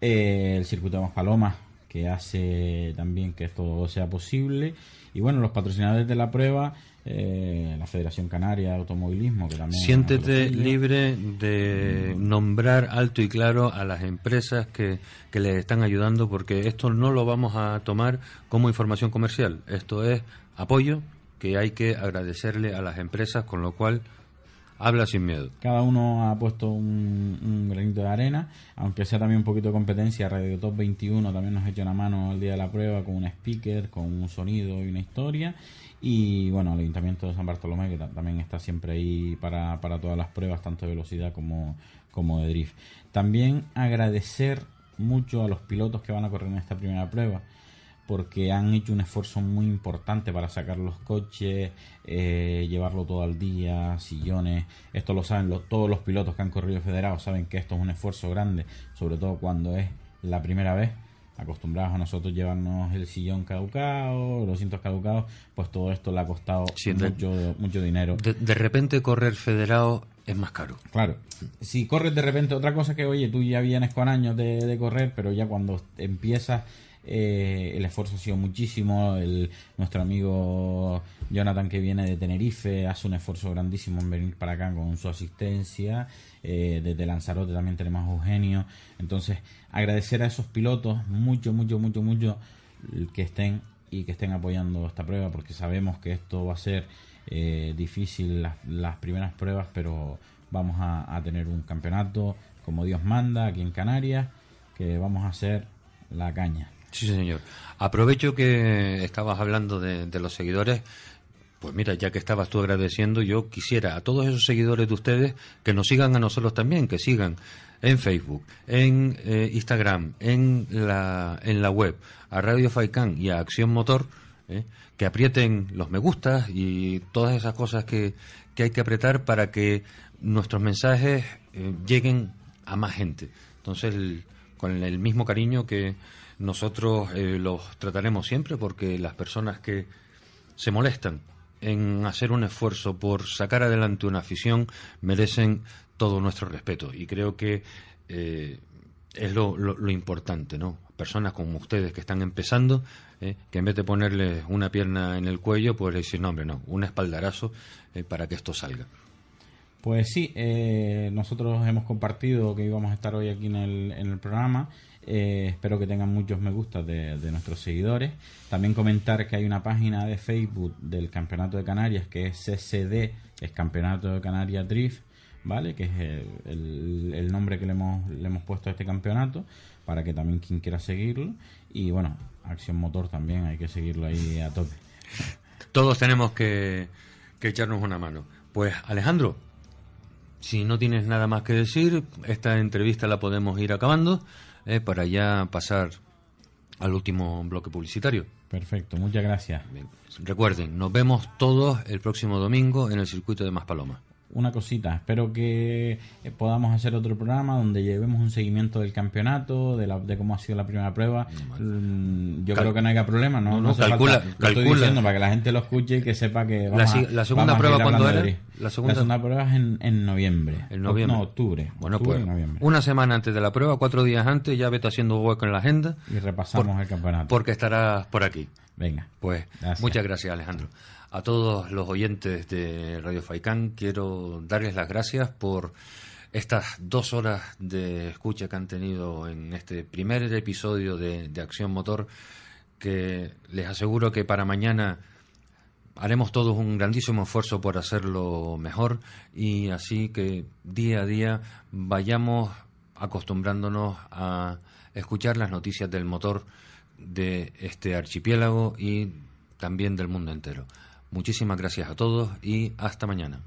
Eh, el circuito de Más Palomas, que hace también que esto sea posible. Y bueno, los patrocinadores de la prueba, eh, la Federación Canaria de Automovilismo, que también... Siéntete libre de nombrar alto y claro a las empresas que, que les están ayudando, porque esto no lo vamos a tomar como información comercial. Esto es apoyo que hay que agradecerle a las empresas, con lo cual habla sin miedo. Cada uno ha puesto un, granito de arena, aunque sea también un poquito de competencia. Radio Top 21 también nos hecho una mano el día de la prueba con un speaker, con un sonido y una historia. Y bueno, el Ayuntamiento de San Bartolomé, que ta- también está siempre ahí para, para todas las pruebas, tanto de velocidad como, como de drift. También agradecer mucho a los pilotos que van a correr en esta primera prueba porque han hecho un esfuerzo muy importante para sacar los coches, eh, llevarlo todo al día, sillones. Esto lo saben los- todos los pilotos que han corrido federados, saben que esto es un esfuerzo grande, sobre todo cuando es la primera vez. Acostumbrados a nosotros llevarnos el sillón caducado, los cintos caducados, pues todo esto le ha costado Sí, de- mucho, mucho dinero. De, de repente correr federado es más caro. Claro. Si corres de repente, otra cosa que, oye, tú ya vienes con años de, de correr, pero ya cuando empiezas, eh, el esfuerzo ha sido muchísimo. El, nuestro amigo Jonathan, que viene de Tenerife, hace un esfuerzo grandísimo en venir para acá con su asistencia. Eh, desde Lanzarote también tenemos a Eugenio. Entonces, agradecer a esos pilotos mucho, mucho, mucho, mucho que estén y que estén apoyando esta prueba porque sabemos que esto va a ser eh, difícil las, primeras pruebas, pero vamos a, a tener un campeonato como Dios manda aquí en Canarias, que vamos a hacer la caña. Sí, señor. Aprovecho que estabas hablando de, los seguidores. Pues mira, ya que estabas tú agradeciendo, yo quisiera a todos esos seguidores de ustedes que nos sigan a nosotros también, que sigan en Facebook, en eh, Instagram, en la, en la web, a Radio Faicán y a Acción Motor, eh, que aprieten los me gustas y todas esas cosas que, que hay que apretar para que nuestros mensajes eh, lleguen a más gente. Entonces, el- con el mismo cariño que nosotros eh, los trataremos siempre, porque las personas que se molestan en hacer un esfuerzo por sacar adelante una afición merecen todo nuestro respeto. Y creo que eh, es lo, lo- importante, ¿no? Personas como ustedes que están empezando, eh, que en vez de ponerles una pierna en el cuello, pues le dicen, no, hombre, no, un espaldarazo para que esto salga. Pues sí, nosotros hemos compartido que íbamos a estar hoy aquí en el, en el programa. Eh, espero que tengan muchos me gusta de, nuestros seguidores. También comentar que hay una página de Facebook del Campeonato de Canarias que es CCD, es Campeonato de Canarias Drift, ¿vale? Que es el, nombre que le hemos, le hemos puesto a este campeonato, para que también quien quiera seguirlo. Y bueno, Acción Motor también hay que seguirlo ahí a tope. Todos tenemos que echarnos una mano. Pues Alejandro, si no tienes nada más que decir, esta entrevista la podemos ir acabando eh, para ya pasar al último bloque publicitario. Perfecto, muchas gracias. Recuerden, nos vemos todos el próximo domingo en el circuito de Maspalomas. Una cosita, espero que eh, podamos hacer otro programa donde llevemos un seguimiento del campeonato, de, la, de cómo ha sido la primera prueba. Mm, Yo Cal- creo que no haya problema, ¿no? No, no, calcula- falta- lo estoy calcula. diciendo para que la gente lo escuche y que sepa que vamos La segunda vamos prueba, drift. La segunda- prueba es en, en noviembre. En noviembre. No, octubre. Bueno, Octubre pues noviembre. una semana antes de la prueba, cuatro días antes, ya vete haciendo hueco en la agenda. Y repasamos el campeonato. Porque estarás por aquí. Venga. Pues Gracias. muchas gracias, Alejandro. A todos los oyentes de Radio Faicán quiero darles las gracias por estas dos horas de escucha que han tenido en este primer episodio de, de Acción Motor, que les aseguro que para mañana haremos todos un grandísimo esfuerzo por hacerlo mejor y así que día a día vayamos acostumbrándonos a escuchar las noticias del motor de este archipiélago y también del mundo entero. Muchísimas gracias a todos y hasta mañana.